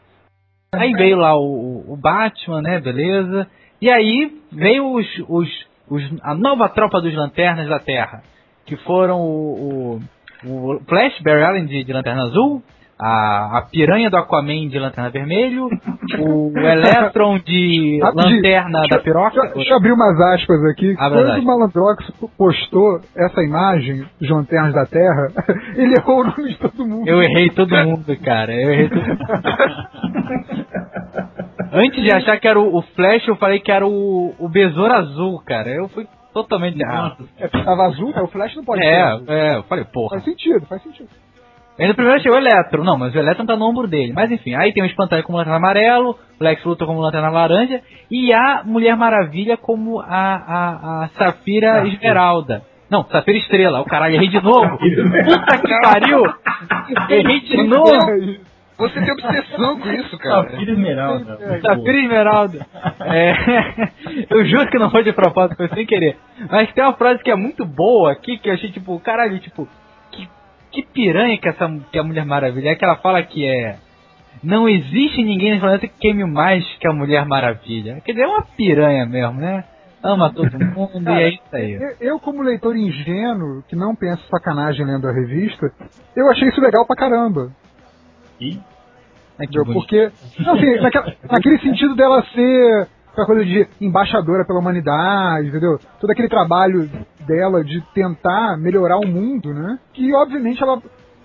Aí veio lá o, o Batman, né? Beleza. E aí veio os, os, os- a nova tropa dos Lanternas da Terra. Que foram o, o, o Flash, Barry Allen de, de Lanterna Azul, a, a Piranha do Aquaman de Lanterna Vermelho, o *laughs* Electron de Lanterna deixa- da Piroca. Deixa, deixa eu abrir umas aspas aqui. Abre Quando o Malandrox postou essa imagem dos Lanternas da Terra, *laughs* ele errou o nome de todo mundo. Eu errei todo mundo, cara. Eu errei todo mundo. *laughs* Antes de achar que era o, o Flash, eu falei que era o, o Besouro Azul, cara. Eu fui totalmente errado. É, tava azul, né? o Flash não pode É, azul. é, eu falei, porra. Faz sentido, faz sentido. Ainda primeiro achei o Eletro. Não, mas o Eletro tá no ombro dele. Mas enfim, aí tem o Espantalho como Lanterna Amarelo, o Lex Luthor como Lanterna Laranja e a Mulher Maravilha como a, a, a Safira Ah, Esmeralda. Não, Safira Estrela. O caralho, errei de novo. Puta que pariu! *laughs* Errei de novo! Você tem obsessão com isso, cara. Safira Esmeralda. É, Safira Esmeralda. É, eu juro que não foi de propósito, foi sem querer. Mas tem uma frase que é muito boa aqui, que eu achei tipo, caralho, tipo, que, que piranha que essa que a Mulher Maravilha é que ela fala que é. Não existe ninguém nesse planeta que queime mais que a Mulher Maravilha. Quer dizer, é uma piranha mesmo, né? Ama todo *laughs* mundo e é isso aí. Eu, eu, como leitor ingênuo, que não pensa sacanagem lendo a revista, eu achei isso legal pra caramba. E É que Entendeu? Porque, assim, naquela- naquele sentido dela ser aquela coisa de embaixadora pela humanidade, entendeu? Todo aquele trabalho dela de tentar melhorar o mundo, né? Que, obviamente, ela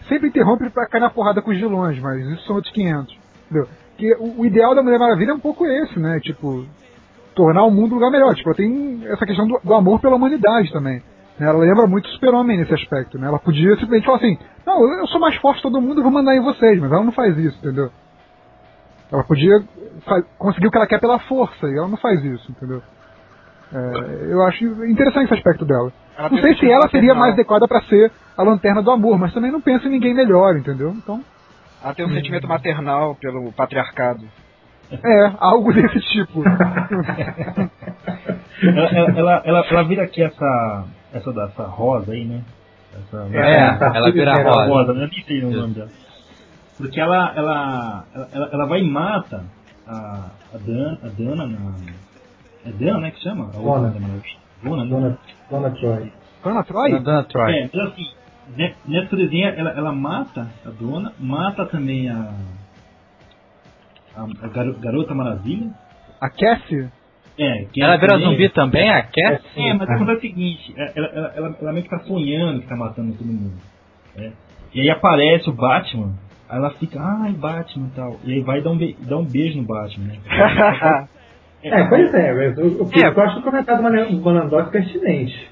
sempre interrompe pra cair na porrada com os vilões, mas isso são outros 500, entendeu? Que o, o ideal da Mulher Maravilha é um pouco esse, né? Tipo, tornar o mundo um lugar melhor. Tipo, tem essa questão do, do amor pela humanidade também. Né? Ela lembra muito o Super-Homem nesse aspecto, né? Ela podia simplesmente falar assim, não, eu sou mais forte que todo mundo, eu vou mandar em vocês, mas ela não faz isso, entendeu? Ela podia conseguir o que ela quer pela força, e ela não faz isso, entendeu? É, eu acho interessante esse aspecto dela. Ela não sei se ela seria mais adequada pra ser a lanterna do amor, mas também não penso em ninguém melhor, entendeu? Então, Ela tem um sentimento maternal pelo patriarcado. é, algo desse tipo. Ela, *laughs* ela, ela, ela, ela vira aqui essa, essa, essa rosa aí, né? Essa, É, ela vira Essa Essa rosa. rosa, né? Nem sei o nome dela. Porque ela, ela, ela, ela, ela vai e mata a, a, Dan, a Dana na. É Dana, né? Que chama? Dona. Dona, né? Dona, Dona Troy. Ana Troy? A Dona Troy. É, mas assim, ne- nessa desenho ela, ela mata a dona, mata também a. A, a garo- Garota Maravilha. A Cassie? É, Ela vira também- zumbi também, a Cat? É, mas acontece o seguinte, é, ela, ela, ela, ela meio que tá sonhando que tá matando todo mundo. né? E aí aparece o Batman, aí ela fica, ai Batman e tal. E aí vai dar um, be dar um beijo no Batman, né? *laughs* É, pois é, mas o, o que É. eu acho o comentário do Manan- Bonandoc pertinente.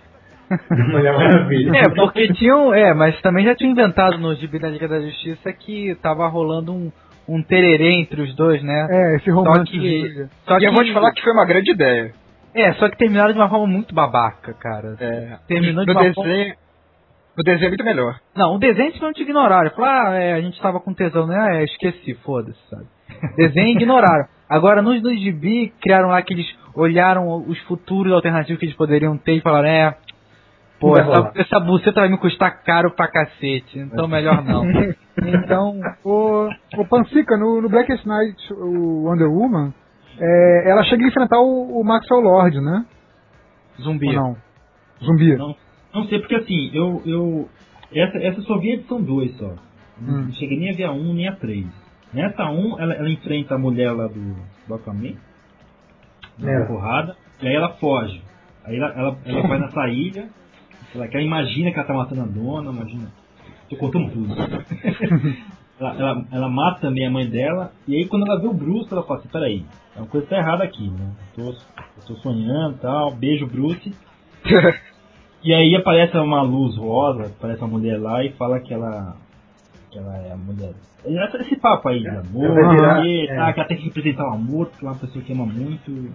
*laughs* Mulher Maravilha. É, porque tinham. É, mas também já tinha inventado no Gibi da Liga da Justiça que tava rolando um, um tererê entre os dois, né? É, esse Só romance. que. Só e que eu vou te falar que foi uma grande ideia. É, só que terminaram de uma forma muito babaca, cara. É, Terminou de no uma forma. desenho, no desenho é muito melhor. Não, o desenho simplesmente ignoraram. Falaram, ah, é, a gente tava com tesão, né? É, esqueci, foda-se, sabe? *laughs* Desenho ignoraram. Agora, nos dois gibi, criaram lá que eles olharam os futuros alternativos que eles poderiam ter e falaram, é. Pô, Não essa, essa buceta vai me custar caro pra cacete, então melhor não. *laughs* Então, o, o Pansica, no, no Blackest Night, o Wonder Woman, é, ela chega a enfrentar o, o Maxwell Lord, né? Zumbi. Ou não? Zumbi. Não, não sei, porque assim, eu. eu essa, essa eu só vi a edição 2 só. Não Hum. cheguei nem a ver a 1 nem a 3. Nessa 1, ela, ela enfrenta a mulher lá do, do Aquaman, uma É. porrada, e aí ela foge. Aí ela, ela, ela vai nessa ilha, ela, que ela imagina que ela tá matando a dona, imagina. Tô contando tudo. *laughs* ela, ela, ela mata também a mãe dela, e aí quando ela vê o Bruce, ela fala assim, peraí, é uma coisa que tá errada aqui, né? Eu tô, eu tô sonhando e tal, beijo o Bruce. *laughs* E aí aparece uma luz rosa, aparece uma mulher lá e fala que ela. que ela é a mulher. Esse papo aí de amor, Ela vai virar- que, é. tá, que ela tem que representar o amor, porque é uma pessoa que ama muito.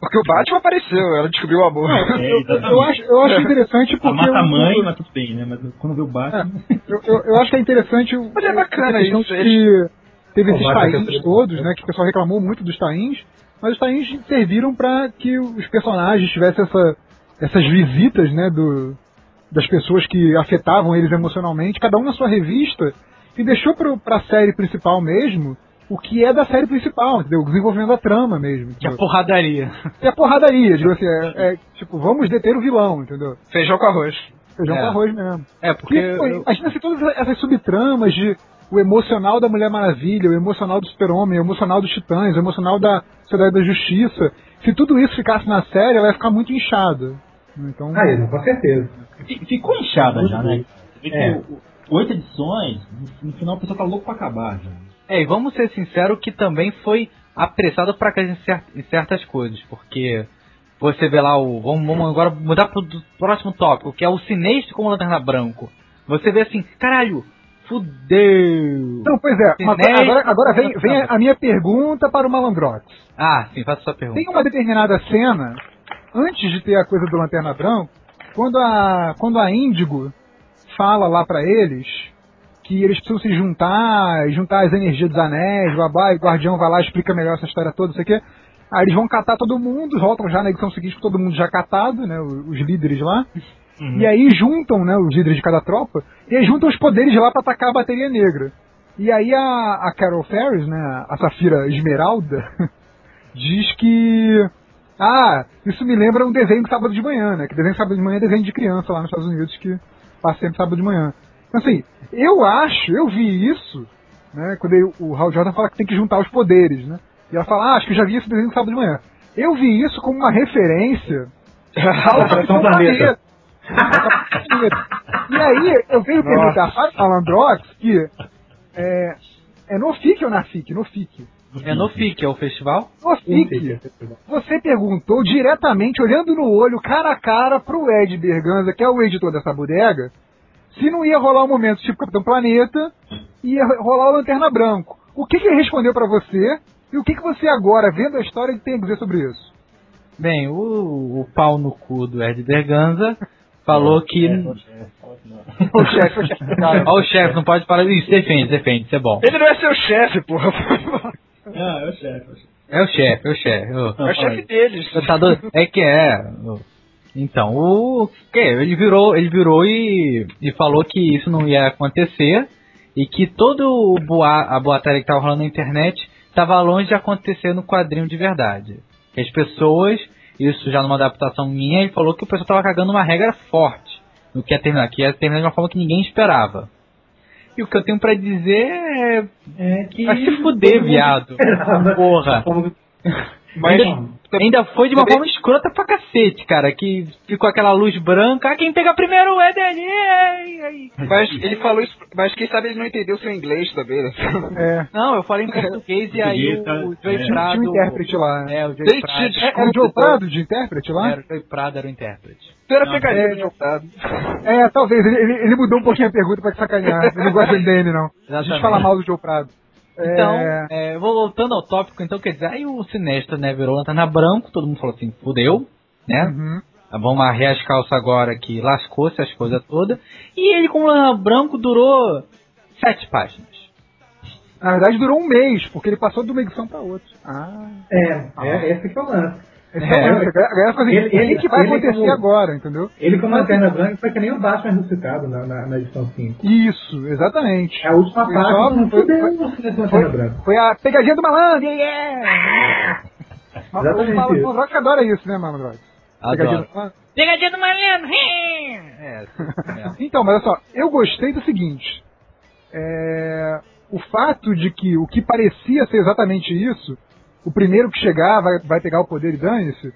Porque o Batman apareceu, ela descobriu o amor. É, *laughs* exatamente. Eu acho, eu acho interessante Ela porque. mata a o- mãe, mas tudo bem, né? Mas quando vê o Batman. Eu, eu, eu acho que é interessante o, Mas é bacana a isso, que teve esses tains essa- todos, né? Que o pessoal reclamou muito dos tains, mas os tains serviram para que os personagens tivessem essa, essas visitas, né? Do, das pessoas que afetavam eles emocionalmente, cada um na sua revista, e deixou pro, pra série principal mesmo o que é da série principal, entendeu? O desenvolvimento da trama mesmo. Que é porradaria. E a porradaria, digo assim, é, é, tipo, vamos deter o vilão, entendeu? Feijão com arroz. Feijão É. com arroz mesmo. É, porque. Porque, pô, eu- imagina se todas essas subtramas de o emocional da Mulher Maravilha, o emocional do Super-Homem, o emocional dos Titãs, o emocional da Sociedade da Justiça. Se tudo isso ficasse na série, ela ia ficar muito inchada. Então, Ah, isso, com certeza. Fi- Ficou inchada já, né? Você vê que É. oito edições, no, no final o pessoal tá louco pra acabar já. É, e vamos ser sinceros que também foi apressado pra cá em, cer- em certas coisas, porque você vê lá o. Vamos, vamos agora mudar pro próximo tópico, que é o sinistro como lanterna branco. Você vê assim, caralho, fudeu. Então, pois é, mas agora, agora vem, vem a minha pergunta para o Malandrox. Ah, sim, faça sua pergunta. Tem uma determinada cena, antes de ter a coisa do Lanterna Branco, quando a, quando a Índigo fala lá pra eles que eles precisam se juntar, juntar as energias dos anéis, blá, blá, e o Guardião vai lá e explica melhor essa história toda, não sei o quê. Aí eles vão catar todo mundo, voltam já na edição seguinte com todo mundo já catado, né, os, líderes lá. E aí juntam, né, os líderes de cada tropa, e aí juntam os poderes lá pra atacar a bateria negra. E aí a, a Carol Ferris, né, a Safira Esmeralda, *laughs* diz que. Ah, isso me lembra um desenho de sábado de manhã, né? Que desenho de sábado de manhã é desenho de criança lá nos Estados Unidos que passa sempre sábado de manhã. Então, assim, eu acho, eu vi isso, né? Quando ele- o Hal Jordan fala que tem que juntar os poderes, né? E ela fala, ah, acho que eu já vi esse desenho de sábado de manhã. Eu vi isso como uma referência *laughs* ao Capitão Planeta. E aí, eu venho perguntar para o Alandrox que é, é no FIC ou na FIC? No FIC. É no FIC, é o festival? No FIC, você perguntou diretamente, olhando no olho, cara a cara, pro Ed Berganza, que é o editor dessa bodega, se não ia rolar um momento tipo Capitão Planeta, ia rolar o Lanterna Branco. O que, que ele respondeu pra você? E o que, que você agora, vendo a história, tem a dizer sobre isso? Bem, o, o pau no cu do Ed Berganza falou que. O chefe. O chefe, *laughs* o chefe. Ó, o chefe, não pode falar isso. Defende, defende, isso é bom. Ele não é seu chefe, porra. Ah, é o chefe. é o chefe. É o chefe, é o chefe. É deles. Tá? É que é. Então, o. Que? Ele virou, ele virou e, e falou que isso não ia acontecer e que todo o boa, a boataria que tava rolando na internet tava longe de acontecer no quadrinho de verdade. Que as pessoas, isso já numa adaptação minha, ele falou que o pessoal tava cagando uma regra forte no que ia terminar, que ia terminar de uma forma que ninguém esperava. E o que eu tenho pra dizer é. É que. Vai se fuder, viado. Porra. Mas ainda, ainda foi de uma forma escrota pra cacete, cara. Que ficou aquela luz branca. Ah, quem pega primeiro é dele. ai. Mas ele falou isso, mas quem sabe ele não entendeu seu inglês também, né? É. Não, eu falei em português e aí o, o Joey É. Prado. Tinha um intérprete lá. É, o Joey Prado. É, era o Joe Prado de intérprete lá? Era, o Joey Prado era o intérprete. Tu era pegadinha é- de jogado. É, talvez. Ele, ele- mudou um pouquinho a pergunta pra te sacanear. Ele não gosta do MDM, não. A gente Exatamente. fala mal do Joe Prado. É, Então, é, voltando ao tópico, então, quer dizer, aí o Sinestro, né, virou lanterna branco, todo mundo falou assim, fudeu, né? uhum. Vamos arrer as calças agora que lascou-se as coisas todas. E ele, como lanterna branco, durou sete páginas. Na verdade, durou um mês, porque ele passou de uma edição pra outra. Ah. É, é esse que é o lance. Esse É. é. A galera fala assim, Ele- ele- o que vai ele acontecer como- agora, entendeu? Ele como lanterna branca foi que nem o Batman ressuscitado na, na, na edição 5. Isso, exatamente. É a última Foi página só- não foi- foi- Foi, branca. foi a pegadinha do malandro, yeah! Mas O Exatamente o Mandrox adora isso, né, Mandrox? Pegadinha Adoro. do malandro. Pegadinha do malandro! É, *laughs* é. Então, mas olha só, eu gostei do seguinte. É, o fato de que o que parecia ser exatamente isso, o primeiro que chegar vai, vai pegar o poder e dane-se,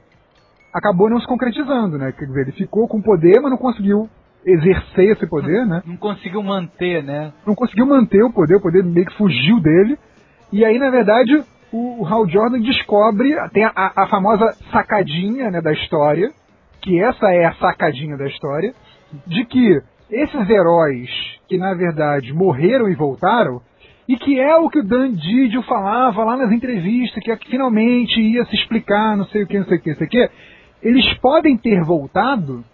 acabou não se concretizando, né? Quer dizer, ele ficou com poder, mas não conseguiu exercer esse poder, né? Não conseguiu manter, né? Não conseguiu manter o poder, o poder meio que fugiu dele. E aí, na verdade, o, o Hal Jordan descobre, tem a, a- a famosa sacadinha né, da história, que essa é a sacadinha da história, de que esses heróis que na verdade morreram e voltaram, e que é o que o Dan Didio falava lá nas entrevistas, que, é que finalmente ia se explicar, não sei o que, não sei o que, não sei o que, eles podem ter voltado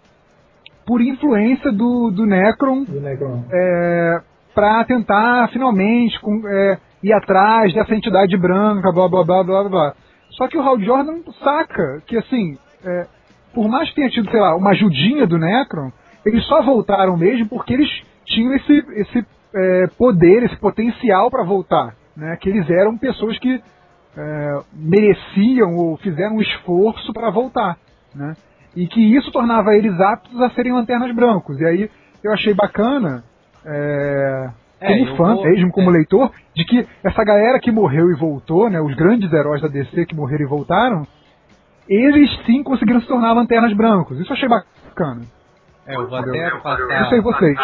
por influência do, do Necron Do Necron. é, para tentar finalmente com- é, ir atrás dessa entidade branca, blá blá blá blá blá. Só que o Hal Jordan saca que assim, é, por mais que tenha tido, sei lá, uma ajudinha do Necron, eles só voltaram mesmo porque eles tinham esse, esse é, poder, esse potencial para voltar. Né? Que eles eram pessoas que é, mereciam ou fizeram um esforço para voltar. Né? E que isso tornava eles aptos a serem lanternas brancos. E aí eu achei bacana, é, É, como fã vou- mesmo, como é. leitor, de que essa galera que morreu e voltou, né, os grandes heróis da DC que morreram e voltaram, eles sim conseguiram se tornar lanternas brancos. Isso eu achei bacana. É, eu vou até Não passar. sei vocês.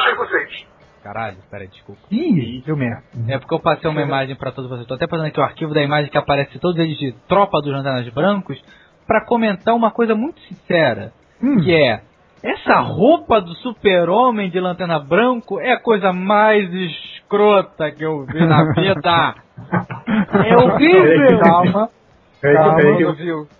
Caralho, peraí, desculpa. Ih, deu merda. É porque eu passei uma imagem pra todos vocês. Tô até fazendo aqui o arquivo da imagem que aparece todos eles de tropa dos lanternas brancos pra comentar uma coisa muito sincera, Hum, que é essa roupa do super-homem de lanterna branco é a coisa mais escrota que eu vi na *laughs* vida. *laughs* É horrível. Calma. Calma?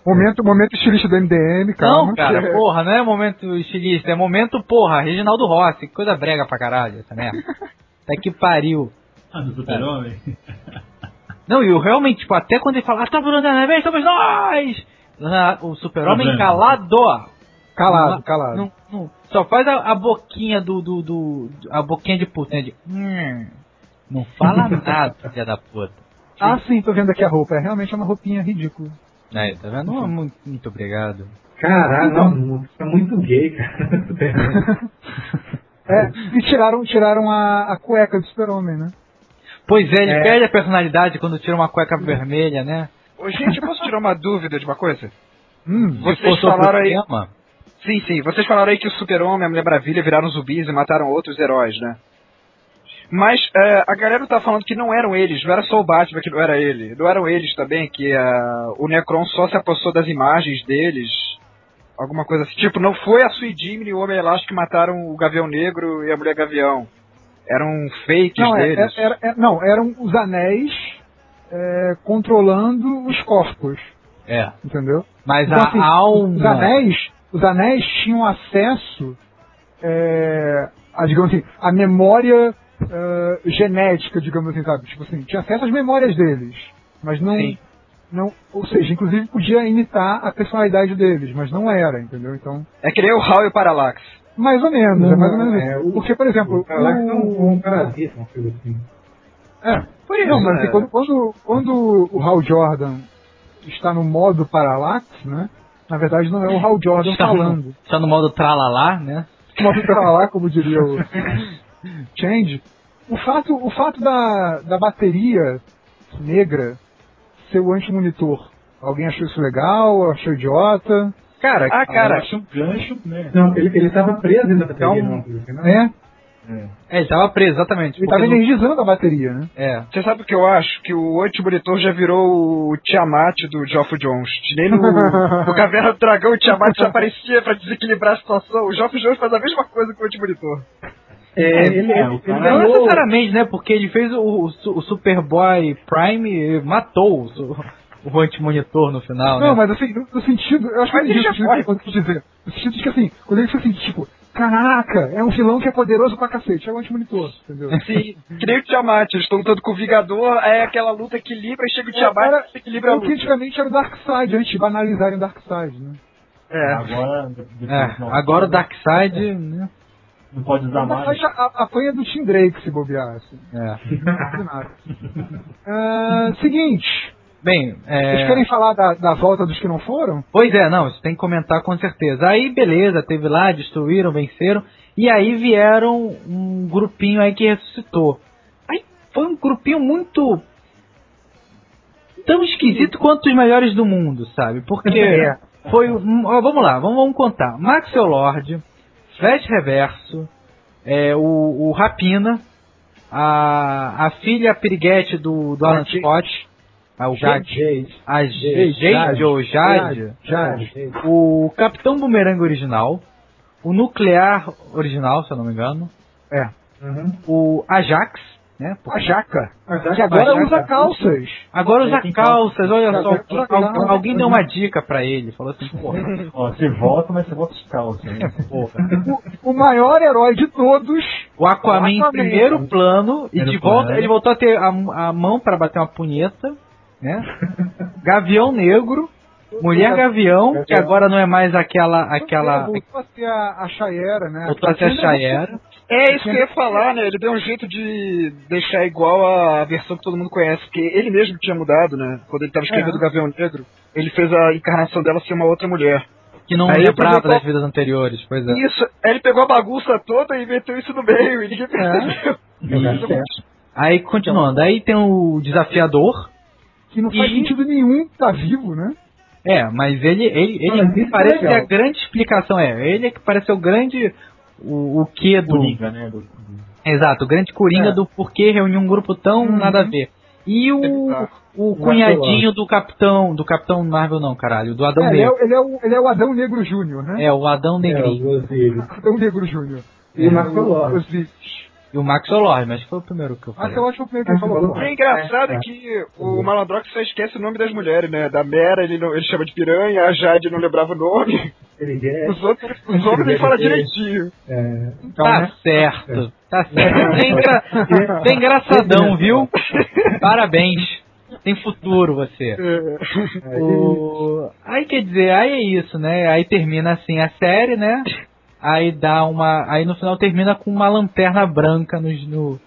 Momento, momento estilista do MDM, calma. Não, cara, porra, não é momento estilista, é momento, porra, Reginaldo Rossi, que coisa brega pra caralho essa merda. Até que pariu. Ah, do super-homem? *laughs* Não, e eu realmente, tipo, até quando ele fala, ah, tá por na vez, somos nós! O super-homem Tá calado. Calado, calado. não- não- só faz a, a boquinha do, do, do- A boquinha de puta, né? De, hum, não fala *laughs* nada, filha da puta. Ah, sim, tô vendo aqui a roupa. É realmente uma roupinha ridícula. Aí, tá vendo? Não, muito, muito obrigado. Caralho, Então. não, é muito gay, cara. *laughs* É, e tiraram, tiraram a, a cueca do super-homem, né? Pois é, ele É. perde a personalidade quando tira uma cueca vermelha, né? Ô, gente, posso tirar uma dúvida de uma coisa? Hum, Vocês falaram aí- Sim, sim. Vocês falaram aí que o Super-Homem e a Mulher Maravilha viraram zumbis e mataram outros heróis, né? Mas é, a galera tá falando que não eram eles, não era só o Batman que não era ele. Não eram eles também, que ah, o Necron só se apossou das imagens deles. Alguma coisa assim. Tipo, não foi a Sui Jimmy e o Homem Elástico que mataram o Gavião Negro e a Mulher Gavião. Eram fakes Não, é, deles. é- era- é- não, eram os anéis é, controlando os corpos. É. entendeu? Mas Então, a assim, alma. Os anéis, os anéis tinham acesso é, a, digamos assim, a memória é, genética, digamos assim, sabe? Tipo assim, tinha acesso às memórias deles, mas não, Sim. não, ou seja, inclusive podia imitar a personalidade deles, mas não era, entendeu? Então, É que nem o Hal e o Parallax. mais ou menos, Não, é mais ou menos é, isso. o- Porque, por exemplo, O Parallax é um, o- um parasita, uma coisa assim. é, Por isso, não, mas assim, quando, quando, quando o Hal Jordan está no modo Parallax, né? Na verdade não é o Hal Jordan Está falando. no, está no modo tralalá, né? modo Parallax, como diria o *laughs* Change. O fato, o fato da, da bateria negra ser o anti-monitor. Alguém achou isso legal? Achou idiota? Cara, ah, cara, acho um gancho, né? Não, ele, ele tava preso dentro da bateria, Então, não, coisa não? É, É. É, ele tava preso, exatamente. ele estava não- energizando a bateria, né? É. você sabe o que eu acho? Que o anti-monitor já virou o Tiamat do Geoff Jones. Nem no, no *laughs* Caverna do Dragão o Tiamat já aparecia pra desequilibrar a situação. O Geoff Jones faz a mesma coisa com o anti-monitor. É, ele, é, ele, o ele cara- Não ganhou- necessariamente, né? Porque ele fez o, o, Su- o Superboy Prime e matou o, o anti-monitor no final, Não, né? mas assim, no, no sentido, eu acho que Mas eu ele entendi já foi. que eu quis dizer. No sentido de que assim, quando ele foi assim, tipo, caraca, é um vilão que é poderoso pra cacete, é o anti-monitor, entendeu? *laughs* Sim, que nem o Tiamat. Eles estão lutando com o Vingador, é aquela luta equilibra e chega o Tiamat Era- e equilibra a o que luta. antigamente era o Darkseid, antes de banalizarem o Darkseid, né? É. Agora, É, agora o Darkseid, né? Não pode usar mais. Darkseid a- apanha do Tim Drake se bobear, assim. É. Ah, seguinte, Bem, vocês é... querem falar da, da volta dos que não foram? Pois é, não, isso tem que comentar com certeza. Aí, beleza, teve lá, destruíram, venceram. E aí vieram um grupinho aí que ressuscitou. Aí foi um grupinho muito. tão esquisito quanto os melhores do mundo, sabe? Porque *laughs* É. foi. um- ó, vamos lá, vamos, vamos contar. Maxwell Lord, Flash Reverso, é, o, o Rapina, a, a filha piriguete do, do Alan. Scott, a, o Jade. Jade, a Jade. Jade ou Jade, Jade. o Capitão Boomerang original, o Nuclear original, se eu não me engano, É. Uhum. o Ajax, né? A jaca. Que agora mas- usa calças. agora usa calças, olha só, al- alguém deu uma dica pra ele, falou assim, porra, *laughs* Ó, você volta, mas você volta de calça. Né? *laughs* porra. O, o maior herói de todos. O Aquaman em Aquaman. primeiro plano e de volta plano. ele voltou a ter a, a mão pra bater uma punheta, né? Gavião Negro, Mulher Gavião, que agora não é mais aquela aquela Voltou a ser a, a Chayera, né? voltou a ser a Chayera. É isso que eu ia falar, né? Ele deu um jeito de deixar igual a versão que todo mundo conhece, porque ele mesmo tinha mudado, né? Quando ele tava escrevendo É. o Gavião Negro, ele fez a encarnação dela ser uma outra mulher. Que não Aí lembrava das vidas anteriores, pois é. Isso, aí ele pegou a bagunça toda e meteu isso no meio, e ninguém percebeu. *laughs* Jogar certo. Aí continuando, aí tem o desafiador. Que não faz E- sentido nenhum tá vivo, né? É, mas ele ele, ele isso é parece ser a grande explicação é, ele é que parece o grande o, o que do Coringa, né? Do, Exato, o grande coringa É. do porquê reunir um grupo tão Uhum. nada a ver. E o, o cunhadinho do Capitão, do Capitão Marvel não, caralho, do Adão É, ele, é, Negro. o- ele, é o, ele é o Adão Negro Júnior, né? É, o Adão É, Negrinho. os Osiris. Adão Negro Júnior. E o Marco Lopes. E o Max Olor, mas foi o primeiro que eu Ah, falei. que eu acho que foi o primeiro que ele falou. falou. É engraçado que o Malandrox só esquece o nome das mulheres, né? Da Mera ele, não, ele chama de piranha, a Jade não lembrava o nome. Ele é. Os outros, os outros ele fala direitinho. é, Tá né? certo, tá certo. Bem, engra... bem engraçadão, viu? Parabéns. Tem futuro você. é, O... Aí quer dizer, aí é isso, né? Aí termina assim a série, né? Aí dá uma. Aí no final termina com uma lanterna branca no, no,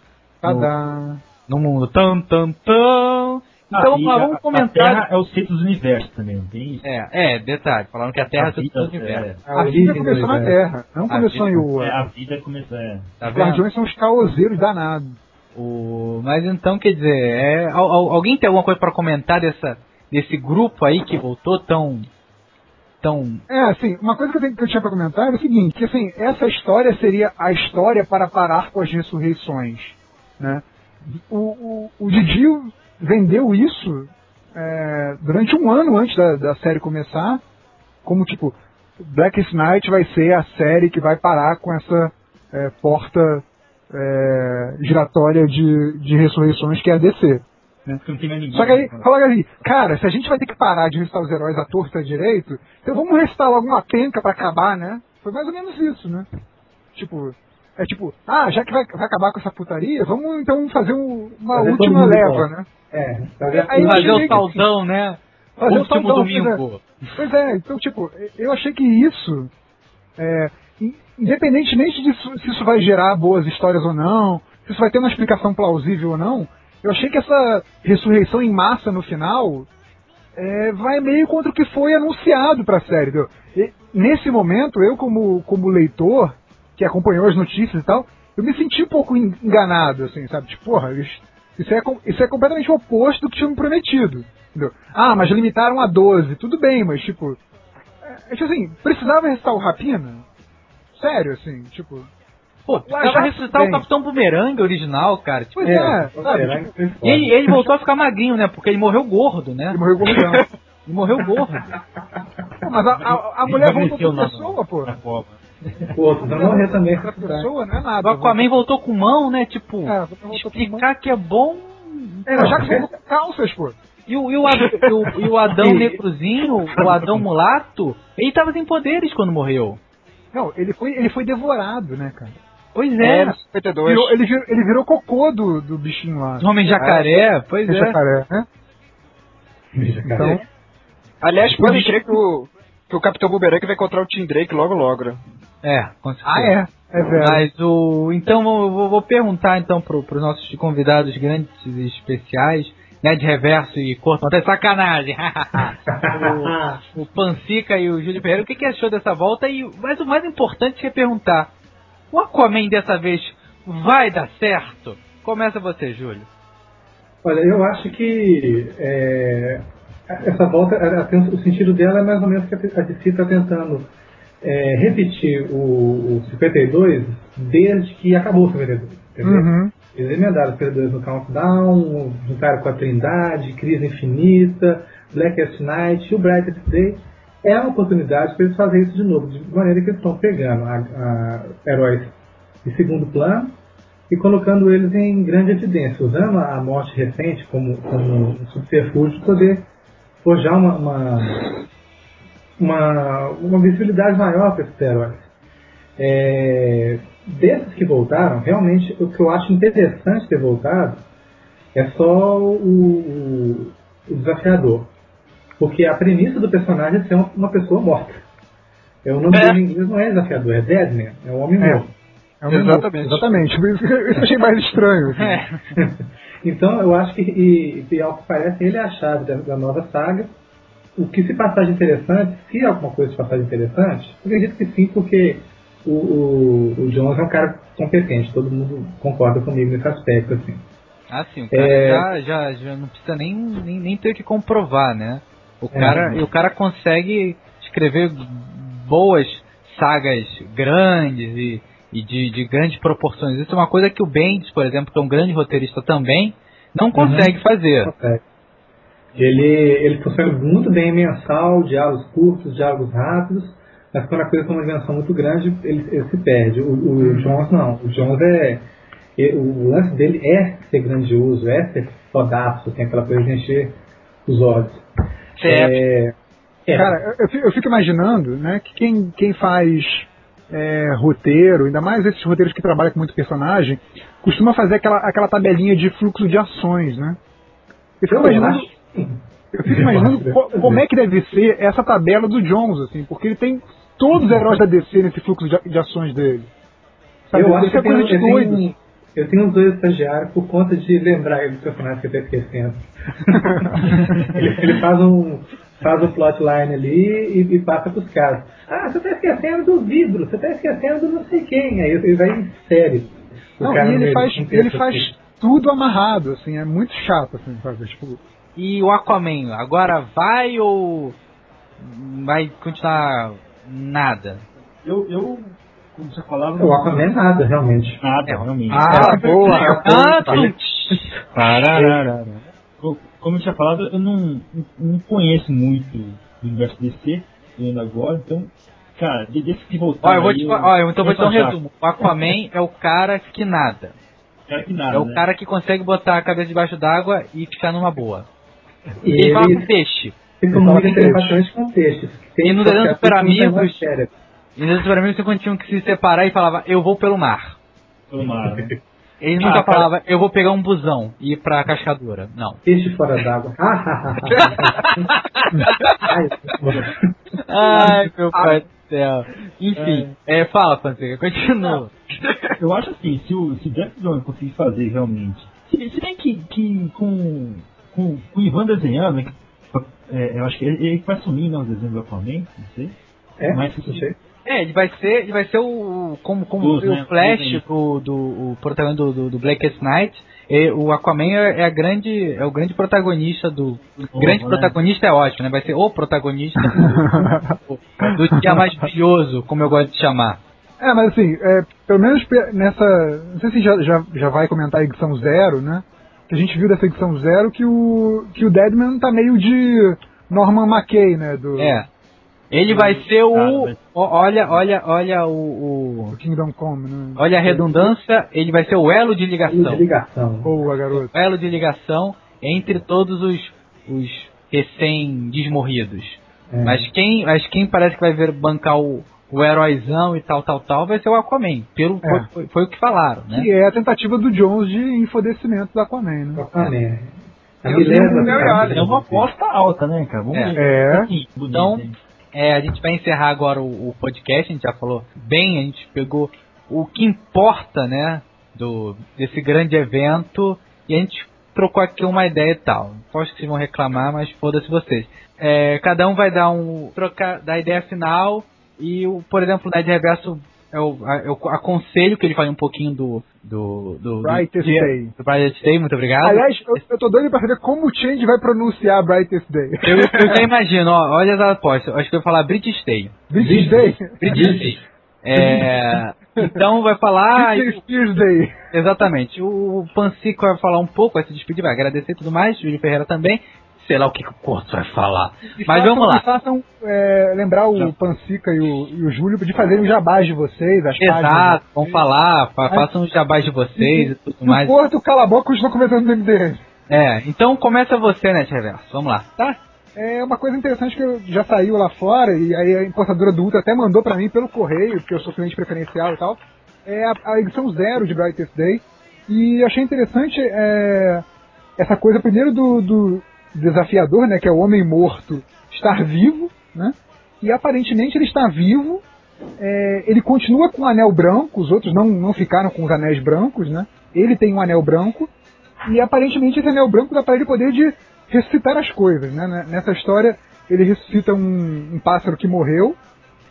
no, mundo. Tam, tam, tam. Então Ah, a- vamos A comentar. Terra é o centro do universo também, não tem isso? É, é, detalhe, falando que a Terra é o vida, centro do universo. A vida começou na Terra, não A começou vida- em Ua. É, a vida começa. É. Tá Os vendo? guardiões são os caoseiros danados. O... Mas então, quer dizer, é... al- al- alguém tem alguma coisa pra comentar dessa, desse grupo aí que voltou tão. Tão. É, assim, uma coisa que eu, tenho, que eu tinha pra comentar é o seguinte, que assim, essa história seria a história para parar com as ressurreições, né? O, o, o Didi vendeu isso é, durante um ano antes da, da série começar, como tipo, Black Knight vai ser a série que vai parar com essa é, porta é, giratória de, de ressurreições que é a DC. Né? Porque não tem mais ninguém. Só que aí, fala assim, cara, se a gente vai ter que parar de recitar os heróis à torta direito, então vamos recitar logo uma penca pra acabar, né? Foi mais ou menos isso, né? Tipo, é tipo, ah, já que vai, vai acabar com essa putaria, vamos então fazer um- uma Fazer última leva, né? É, fazer Aí Fazer o que- saldão, né? Fazer o Último saldão, domingo. Pois é, então, tipo, eu achei que isso, é, in- independentemente de se isso vai gerar boas histórias ou não, se isso vai ter uma explicação plausível ou não, eu achei que essa ressurreição em massa no final é, vai meio contra o que foi anunciado pra série. entendeu? E, nesse momento, eu como, como leitor, que acompanhou as notícias e tal, eu me senti um pouco en- enganado, assim, sabe? Tipo, porra, isso, é, isso é completamente oposto do que tinham me prometido. Entendeu? Ah, mas limitaram a 12. Tudo bem, mas tipo. É, é tipo assim, precisava restar o Rapina? Sério, assim, tipo. Pô, precisava ressuscitar o. Capitão Bumerangue original, cara. Tipo, Pois É, é, pô, Tipo, e ele, voltou a ficar magrinho, né? Porque ele morreu gordo, né? ele morreu gordão. *laughs* Ele morreu gordo. Pô, mas a, a, a mulher voltou na- pessoa, pô. na Copa. O outro vai morrer também. Outra pessoa, não é O nada. Aquaman voltou com mão, né? Tipo, É, explicar que é bom. É, mas já que voltou com calças, pô. E o, e o, Ad- e o- e o Adão *laughs* Negrozinho, o Adão Mulato, ele tava sem poderes quando morreu. Não, ele foi, ele foi devorado, né, cara? Pois É, é. no 52. Virou- ele, virou, ele virou cocô do, do bichinho lá. Homem jacaré, pois Esse é. jacaré, né? Então, Aliás, pode crer que o, que o Capitão Boomerang vai encontrar o Tim Drake logo logo, né? É, com certeza. ah, é. É verdade. Mas o. Então eu vou, vou perguntar então pro, pros nossos convidados grandes e especiais, né? De reverso e corpo. Até sacanagem. *laughs* o, o Pancica e o Júlio Ferreira, o que, que achou dessa volta? E, mas o mais importante é perguntar: o Aquaman dessa vez vai dar certo? Começa você, Júlio. Olha, eu acho que é, essa volta, o sentido dela é mais ou menos que a DC está tentando é, repetir o, o 52 desde que acabou o 52. Entendeu? Uhum. Eles emendaram o 52 no Countdown, juntaram com a Trindade, Crise Infinita, Blackest Night e o Brightest Day. É uma oportunidade para eles fazerem isso de novo, de maneira que eles estão pegando a, a heróis de segundo plano e colocando eles em grande evidência, usando a morte recente como, como um subterfúgio poder forjar uma, uma, uma, uma visibilidade maior para esses heróis. É, desses que voltaram, realmente o que eu acho interessante ter voltado é só o- o desafiador. Porque a premissa do personagem é ser uma, pessoa morta. É, o nome É. dele em inglês não é desafiador, é Deadman, é um homem É. morto. É um. Exatamente. Exatamente. Isso que eu achei mais estranho. assim. É. *laughs* Então eu acho que, e, e ao que parece, ele é a chave da, da nova saga. O que se passar de interessante, se alguma coisa se passar de interessante, eu acredito que sim, porque o, o, o Jones é um cara competente, todo mundo concorda comigo nesse aspecto, assim. Ah, sim, o cara É. já, já, já não precisa nem, nem, nem ter o que comprovar, né? O É. cara, e o cara consegue escrever boas sagas grandes e, e de, de grandes proporções. Isso é uma coisa que o Bendis, por exemplo, que é um grande roteirista também, não consegue fazer. Consegue. Ele, ele funciona muito bem em mensal, diálogos curtos, diálogos rápidos, mas quando a coisa tem uma dimensão muito grande, ele, ele se perde. O, o Jones não. O Jones é. é- O lance dele é ser grandioso, é ser fodaço, tem aquela coisa de encher os olhos. Certo. É, é, Cara, eu, eu fico imaginando, né, que quem, quem faz é, roteiro, ainda mais esses roteiros que trabalham com muito personagem, costuma fazer aquela, aquela tabelinha de fluxo de ações, né? Eu fico eu imaginando, eu fico imaginando co- como é que deve ser essa tabela do Jones, assim, porque ele tem todos os heróis da DC nesse fluxo de, de ações dele. Sabe? Eu acho Isso é que tem, coisa de doido. tenho, eu tenho uns dois estagiários por conta de lembrar ele do personagem que eu tô esquecendo. *laughs* ele, ele faz um faz o plotline ali e, e passa pros caras. Ah, você tá esquecendo do vidro, você tá esquecendo do não sei quem. Aí ele vai em série. Não, e ele faz, ele faz assim. tudo amarrado, assim, é muito chato, assim, sabe? Tipo, E o Aquaman, agora vai ou vai continuar nada? Eu, eu, como você falava, O Aquaman é nada, realmente. nada, realmente. ah, boa! Ah, boa. *laughs* Parararara. Co- Como eu tinha falado, eu não, não conheço muito do universo DC, tô indo agora, então, cara, de- desde que voltar. Olha, eu vou te, aí, olha, então eu vou te dar um resumo. O Aquaman é o cara que nada. Cara que nada, É o né? cara que consegue botar a cabeça debaixo d'água e ficar numa boa. E E ele fala com ele peixe. fica muito interessante com peixes. E no Desenho Super Amigos- E super amigos quando tinham que se separar e falava, eu vou pelo mar. Pelo mar, né? Eles Ah, nunca cara. falavam, eu vou pegar um busão e ir pra cascadora. Não. Peixe fora d'água. Ai, *laughs* Ai, meu pai do céu. Enfim, é, fala, Fonseca, continua. Eu acho assim, se o, se o Jeff Jones conseguir fazer realmente. Se, se bem que, que com, com, com o Ivan desenhando, né, que, é, eu acho que ele, ele vai sumir né, os desenhos do Aquaman, não sei. é, Mas não sei. É, ele vai ser, ele vai ser o como como Luz, foi né? o Flash Luz do, do o protagonista do, do, do Blackest Night. E o Aquaman é, é a grande é o grande protagonista do Novo, grande né? protagonista é ótimo, né? Vai ser o protagonista do, do dia mais brilhoso, como eu gosto de chamar. É, mas assim, é, pelo menos nessa. Não sei se já, já, já vai comentar a edição zero, né? Que a gente viu dessa edição zero que o, que o Deadman tá meio de Norman McKay, né? Do, É. Ele vai ser o olha, olha, olha o, o do Kingdom Come, né? olha a redundância, ele vai ser o elo de ligação. Ligação. Boa, garoto. elo de ligação entre todos os, os recém-desmorridos. É. Mas, quem, mas quem parece que vai ver bancar o, o heróizão e tal, tal, tal, vai ser o Aquaman. Pelo, É. foi, foi, foi o que falaram, né? Que é a tentativa do Jones de enfodecimento do Aquaman, né? Aquaman. A Eu beleza. É uma aposta alta, né, cara? Vamos É. ver. É. Então, hein? É, a gente vai encerrar agora o, o podcast, a gente já falou bem, a gente pegou o que importa, né, do, desse grande evento, e a gente trocou aqui uma ideia e tal. Aposto que vocês vão reclamar, mas foda-se vocês. É, cada um vai dar um. trocar da ideia final, e, o, por exemplo, o Ned Reverso, eu, eu aconselho que ele fale um pouquinho do. do. do. Brightest do, Day. do Brightest Day, muito obrigado. Aliás, eu, eu tô doido pra saber como o Change vai pronunciar Brightest Day. eu, eu já imagino, ó, olha as apostas. Eu acho que eu vou falar British Day. British Day? British Day. É, então vai falar. British Spears Day. Exatamente. O Pancico vai falar um pouco, vai se despedir, vai agradecer e tudo mais. Júlio Ferreira também. Sei lá o que, que o Corto vai falar. E Mas façam- vamos lá. e façam é, lembrar o Pansica e o, e o Júlio de fazerem os jabás de vocês, as Exato, páginas. vamos falar, fa- façam os jabás de vocês e tudo No mais. Porto, cala a boca, continua começando no MDM. É, então começa você, Net Reverso. Vamos lá. Tá? É uma coisa interessante que já saiu lá fora, e aí a importadora do Ultra até mandou pra mim pelo correio, porque eu sou cliente preferencial e tal. É a, a edição zero de Brightest Day. E achei interessante é, essa coisa, primeiro, do, do desafiador, né? Que é o homem morto estar vivo, né? E aparentemente ele está vivo. é, ele continua com o anel branco, os outros não, não ficaram com os anéis brancos, né? Ele tem um anel branco. E aparentemente esse anel branco dá para ele poder de ressuscitar as coisas, né? N- Nessa história ele ressuscita um, um pássaro que morreu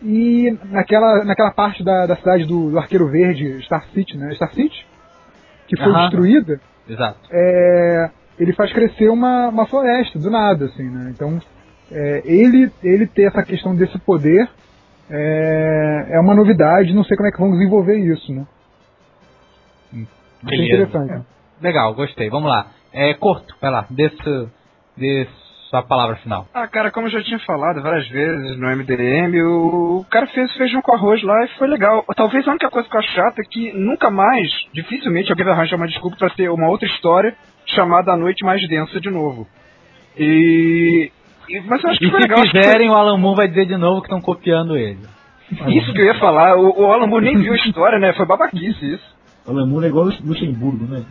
e naquela, naquela parte da, da cidade do, do Arqueiro Verde, Star City, né? Star City, que foi destruída, Exato. é, ele faz crescer uma, uma floresta do nada, assim, né? Então é, ele ele ter essa questão desse poder é, é uma novidade, não sei como é que vão desenvolver isso, né? Achei Beleza. interessante. Legal, gostei. Vamos lá. É curto, vai lá. Dê, su- dê sua palavra final. Ah, cara, como eu já tinha falado várias vezes no MDM, o, o cara fez feijão com arroz lá e foi legal. Talvez a única coisa que eu acho chata é que nunca mais, dificilmente, alguém vai arranjar uma desculpa pra ter uma outra história chamada A Noite Mais Densa de novo. E. e- mas eu acho que E foi se legal. acho que foi- fizerem, o Alan Moore vai dizer de novo que estão copiando ele. Isso que eu ia falar, o, o Alan Moore nem viu a história, né? Foi babaquice isso. O Lemur é igual o Luxemburgo, né?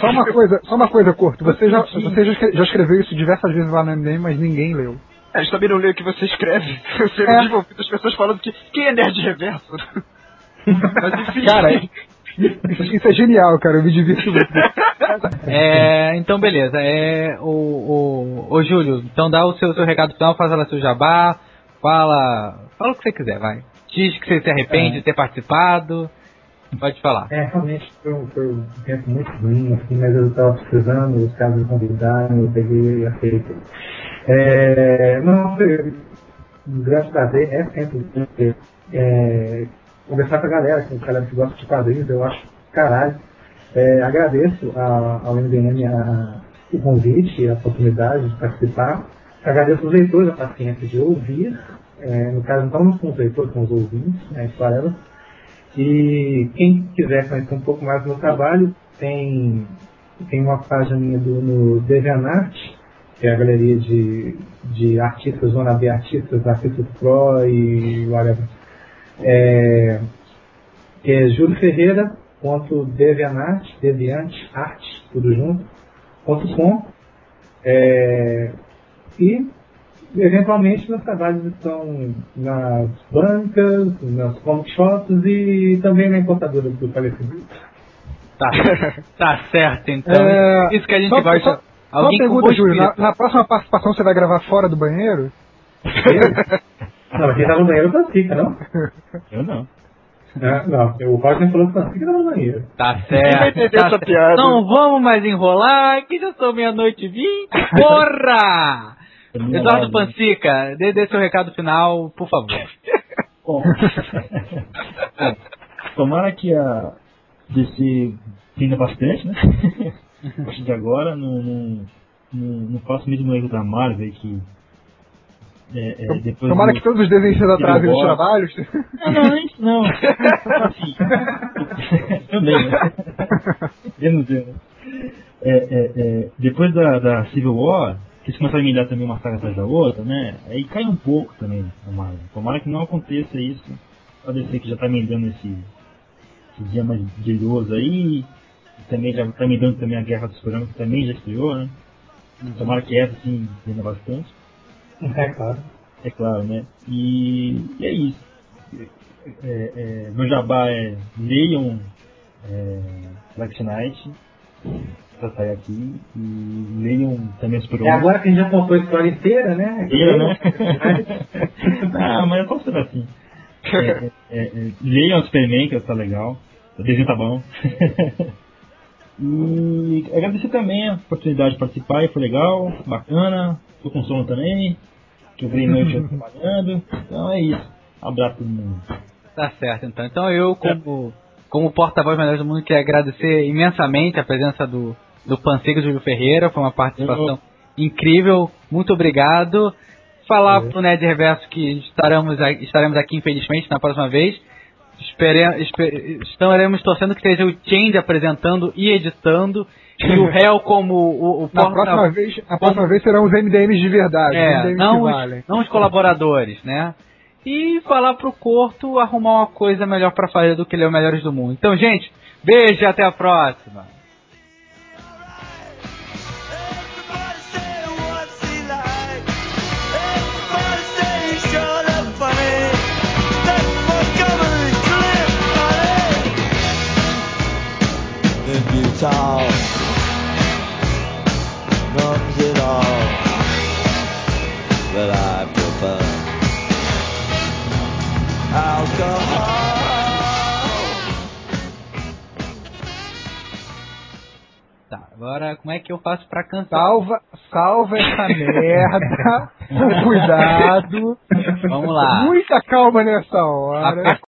Só uma coisa, só uma coisa, Corto. Você já, você já escre- já escreveu isso diversas vezes lá no MDM, mas ninguém leu. É, eles também não leem o que você escreve. Eu sempre É. as pessoas falando que quem é nerd reverso? *laughs* Mas enfim. Cara, Isso, é genial, cara. Eu me divirto muito. *laughs* É, então beleza. É, o, o, o Júlio, então dá o seu, seu recado final, faz lá seu jabá, fala. Fala o que você quiser, vai. Diz que você se arrepende É. de ter participado. Pode falar. É, realmente foi, um- foi um tempo muito ruim, assim, mas eu estava precisando, os caras me convidaram, eu peguei e aceitei. É, não, foi um grande prazer, é sempre um prazer, é, conversar com a galera, com a galera que gosta de quadrinhos, eu acho caralho. É, agradeço ao MDM o convite, a oportunidade de participar. Agradeço os leitores a paciência de ouvir, é, no caso não estamos com os leitores, com os ouvintes, né, whatever. E quem quiser conhecer um pouco mais do meu trabalho, tem, tem uma página minha do, no DeviantArt, que é a galeria de, de artistas, zona B artistas, artistas pro e whatever. É, que é julioferreira.deviantart, deviante, arte, tudo junto, ponto com. É, e eventualmente meus trabalhos estão nas bancas, nas comic shops e também na importadora do falecido. Tá, *laughs* tá certo, então. É, Isso que a gente só- gosta. só- Só Alguém com pergunta, Júlio. Na, na próxima participação você vai gravar fora do banheiro? *laughs* Não, quem tá no banheiro é o Fica, não? Eu não. É, não, o Roger falou que o Fica tá no banheiro. Tá vai certo. entender tá essa certo. piada. Não vamos mais enrolar, que já são meia-noite e vinte. Porra! *laughs* Eduardo Pancica, dê, dê seu recado final, por favor. *laughs* Bom, Bom, *laughs* tomara que a DC tenda bastante, né? A partir de agora, não, não, não, não faça o mesmo erro da Marvel aí que. É, é, depois Tomara do- que todos os desenhos atrasem nos Civil War. trabalhos. Não, não, nem- não. Assim, *laughs* também, né? Menos eu, né? É, é, é, depois da, da Civil War, eles começaram a emendar também uma saga atrás da outra, né? Aí cai um pouco também a Marvel. Tomara que não aconteça isso. Pode ser que já tá emendando esse, esse dia mais brilhoso aí. E também já tá emendando também a Guerra dos Programas, que também já estreou, né? Tomara que essa sim emenda bastante. *laughs* É claro. É claro, né? E, e é isso. É, é, meu jabá é leiam é, Black Knight pra sair aqui e leiam também os É programas. agora que a gente já contou a história inteira, né? Leiam, né? *laughs* ah, mas é só ser assim. É, é, é, é, leiam o Superman, que tá legal. O desenho tá bom. *laughs* e agradecer também a oportunidade de participar, foi legal, bacana. Tô com sono também. Que eu virei noite eu trabalhando. Então é isso. Um abraço a todo mundo. Tá certo, então. Então eu, como, como porta-voz melhor do mundo, quero agradecer imensamente a presença do, do Pancega Júlio Ferreira. Foi uma participação incrível. Muito obrigado. Falar pro Ned Reverso que estaremos, estaremos aqui, infelizmente, na próxima vez. Espere, espe- estaremos torcendo que seja o Change apresentando e editando. E o *laughs* réu como o, o Na porta- próxima vez, a próxima vez serão os MDMs de verdade. é, MDMs não que os, valem. não os colaboradores, né? E falar pro Corto arrumar uma coisa melhor pra fazer do que ler o Melhores do Mundo. Então, gente, beijo e até a próxima. What's agora como é que eu faço pra cantar? Salva, salva essa *laughs* merda. cuidado. Vamos lá. Muita calma nessa hora.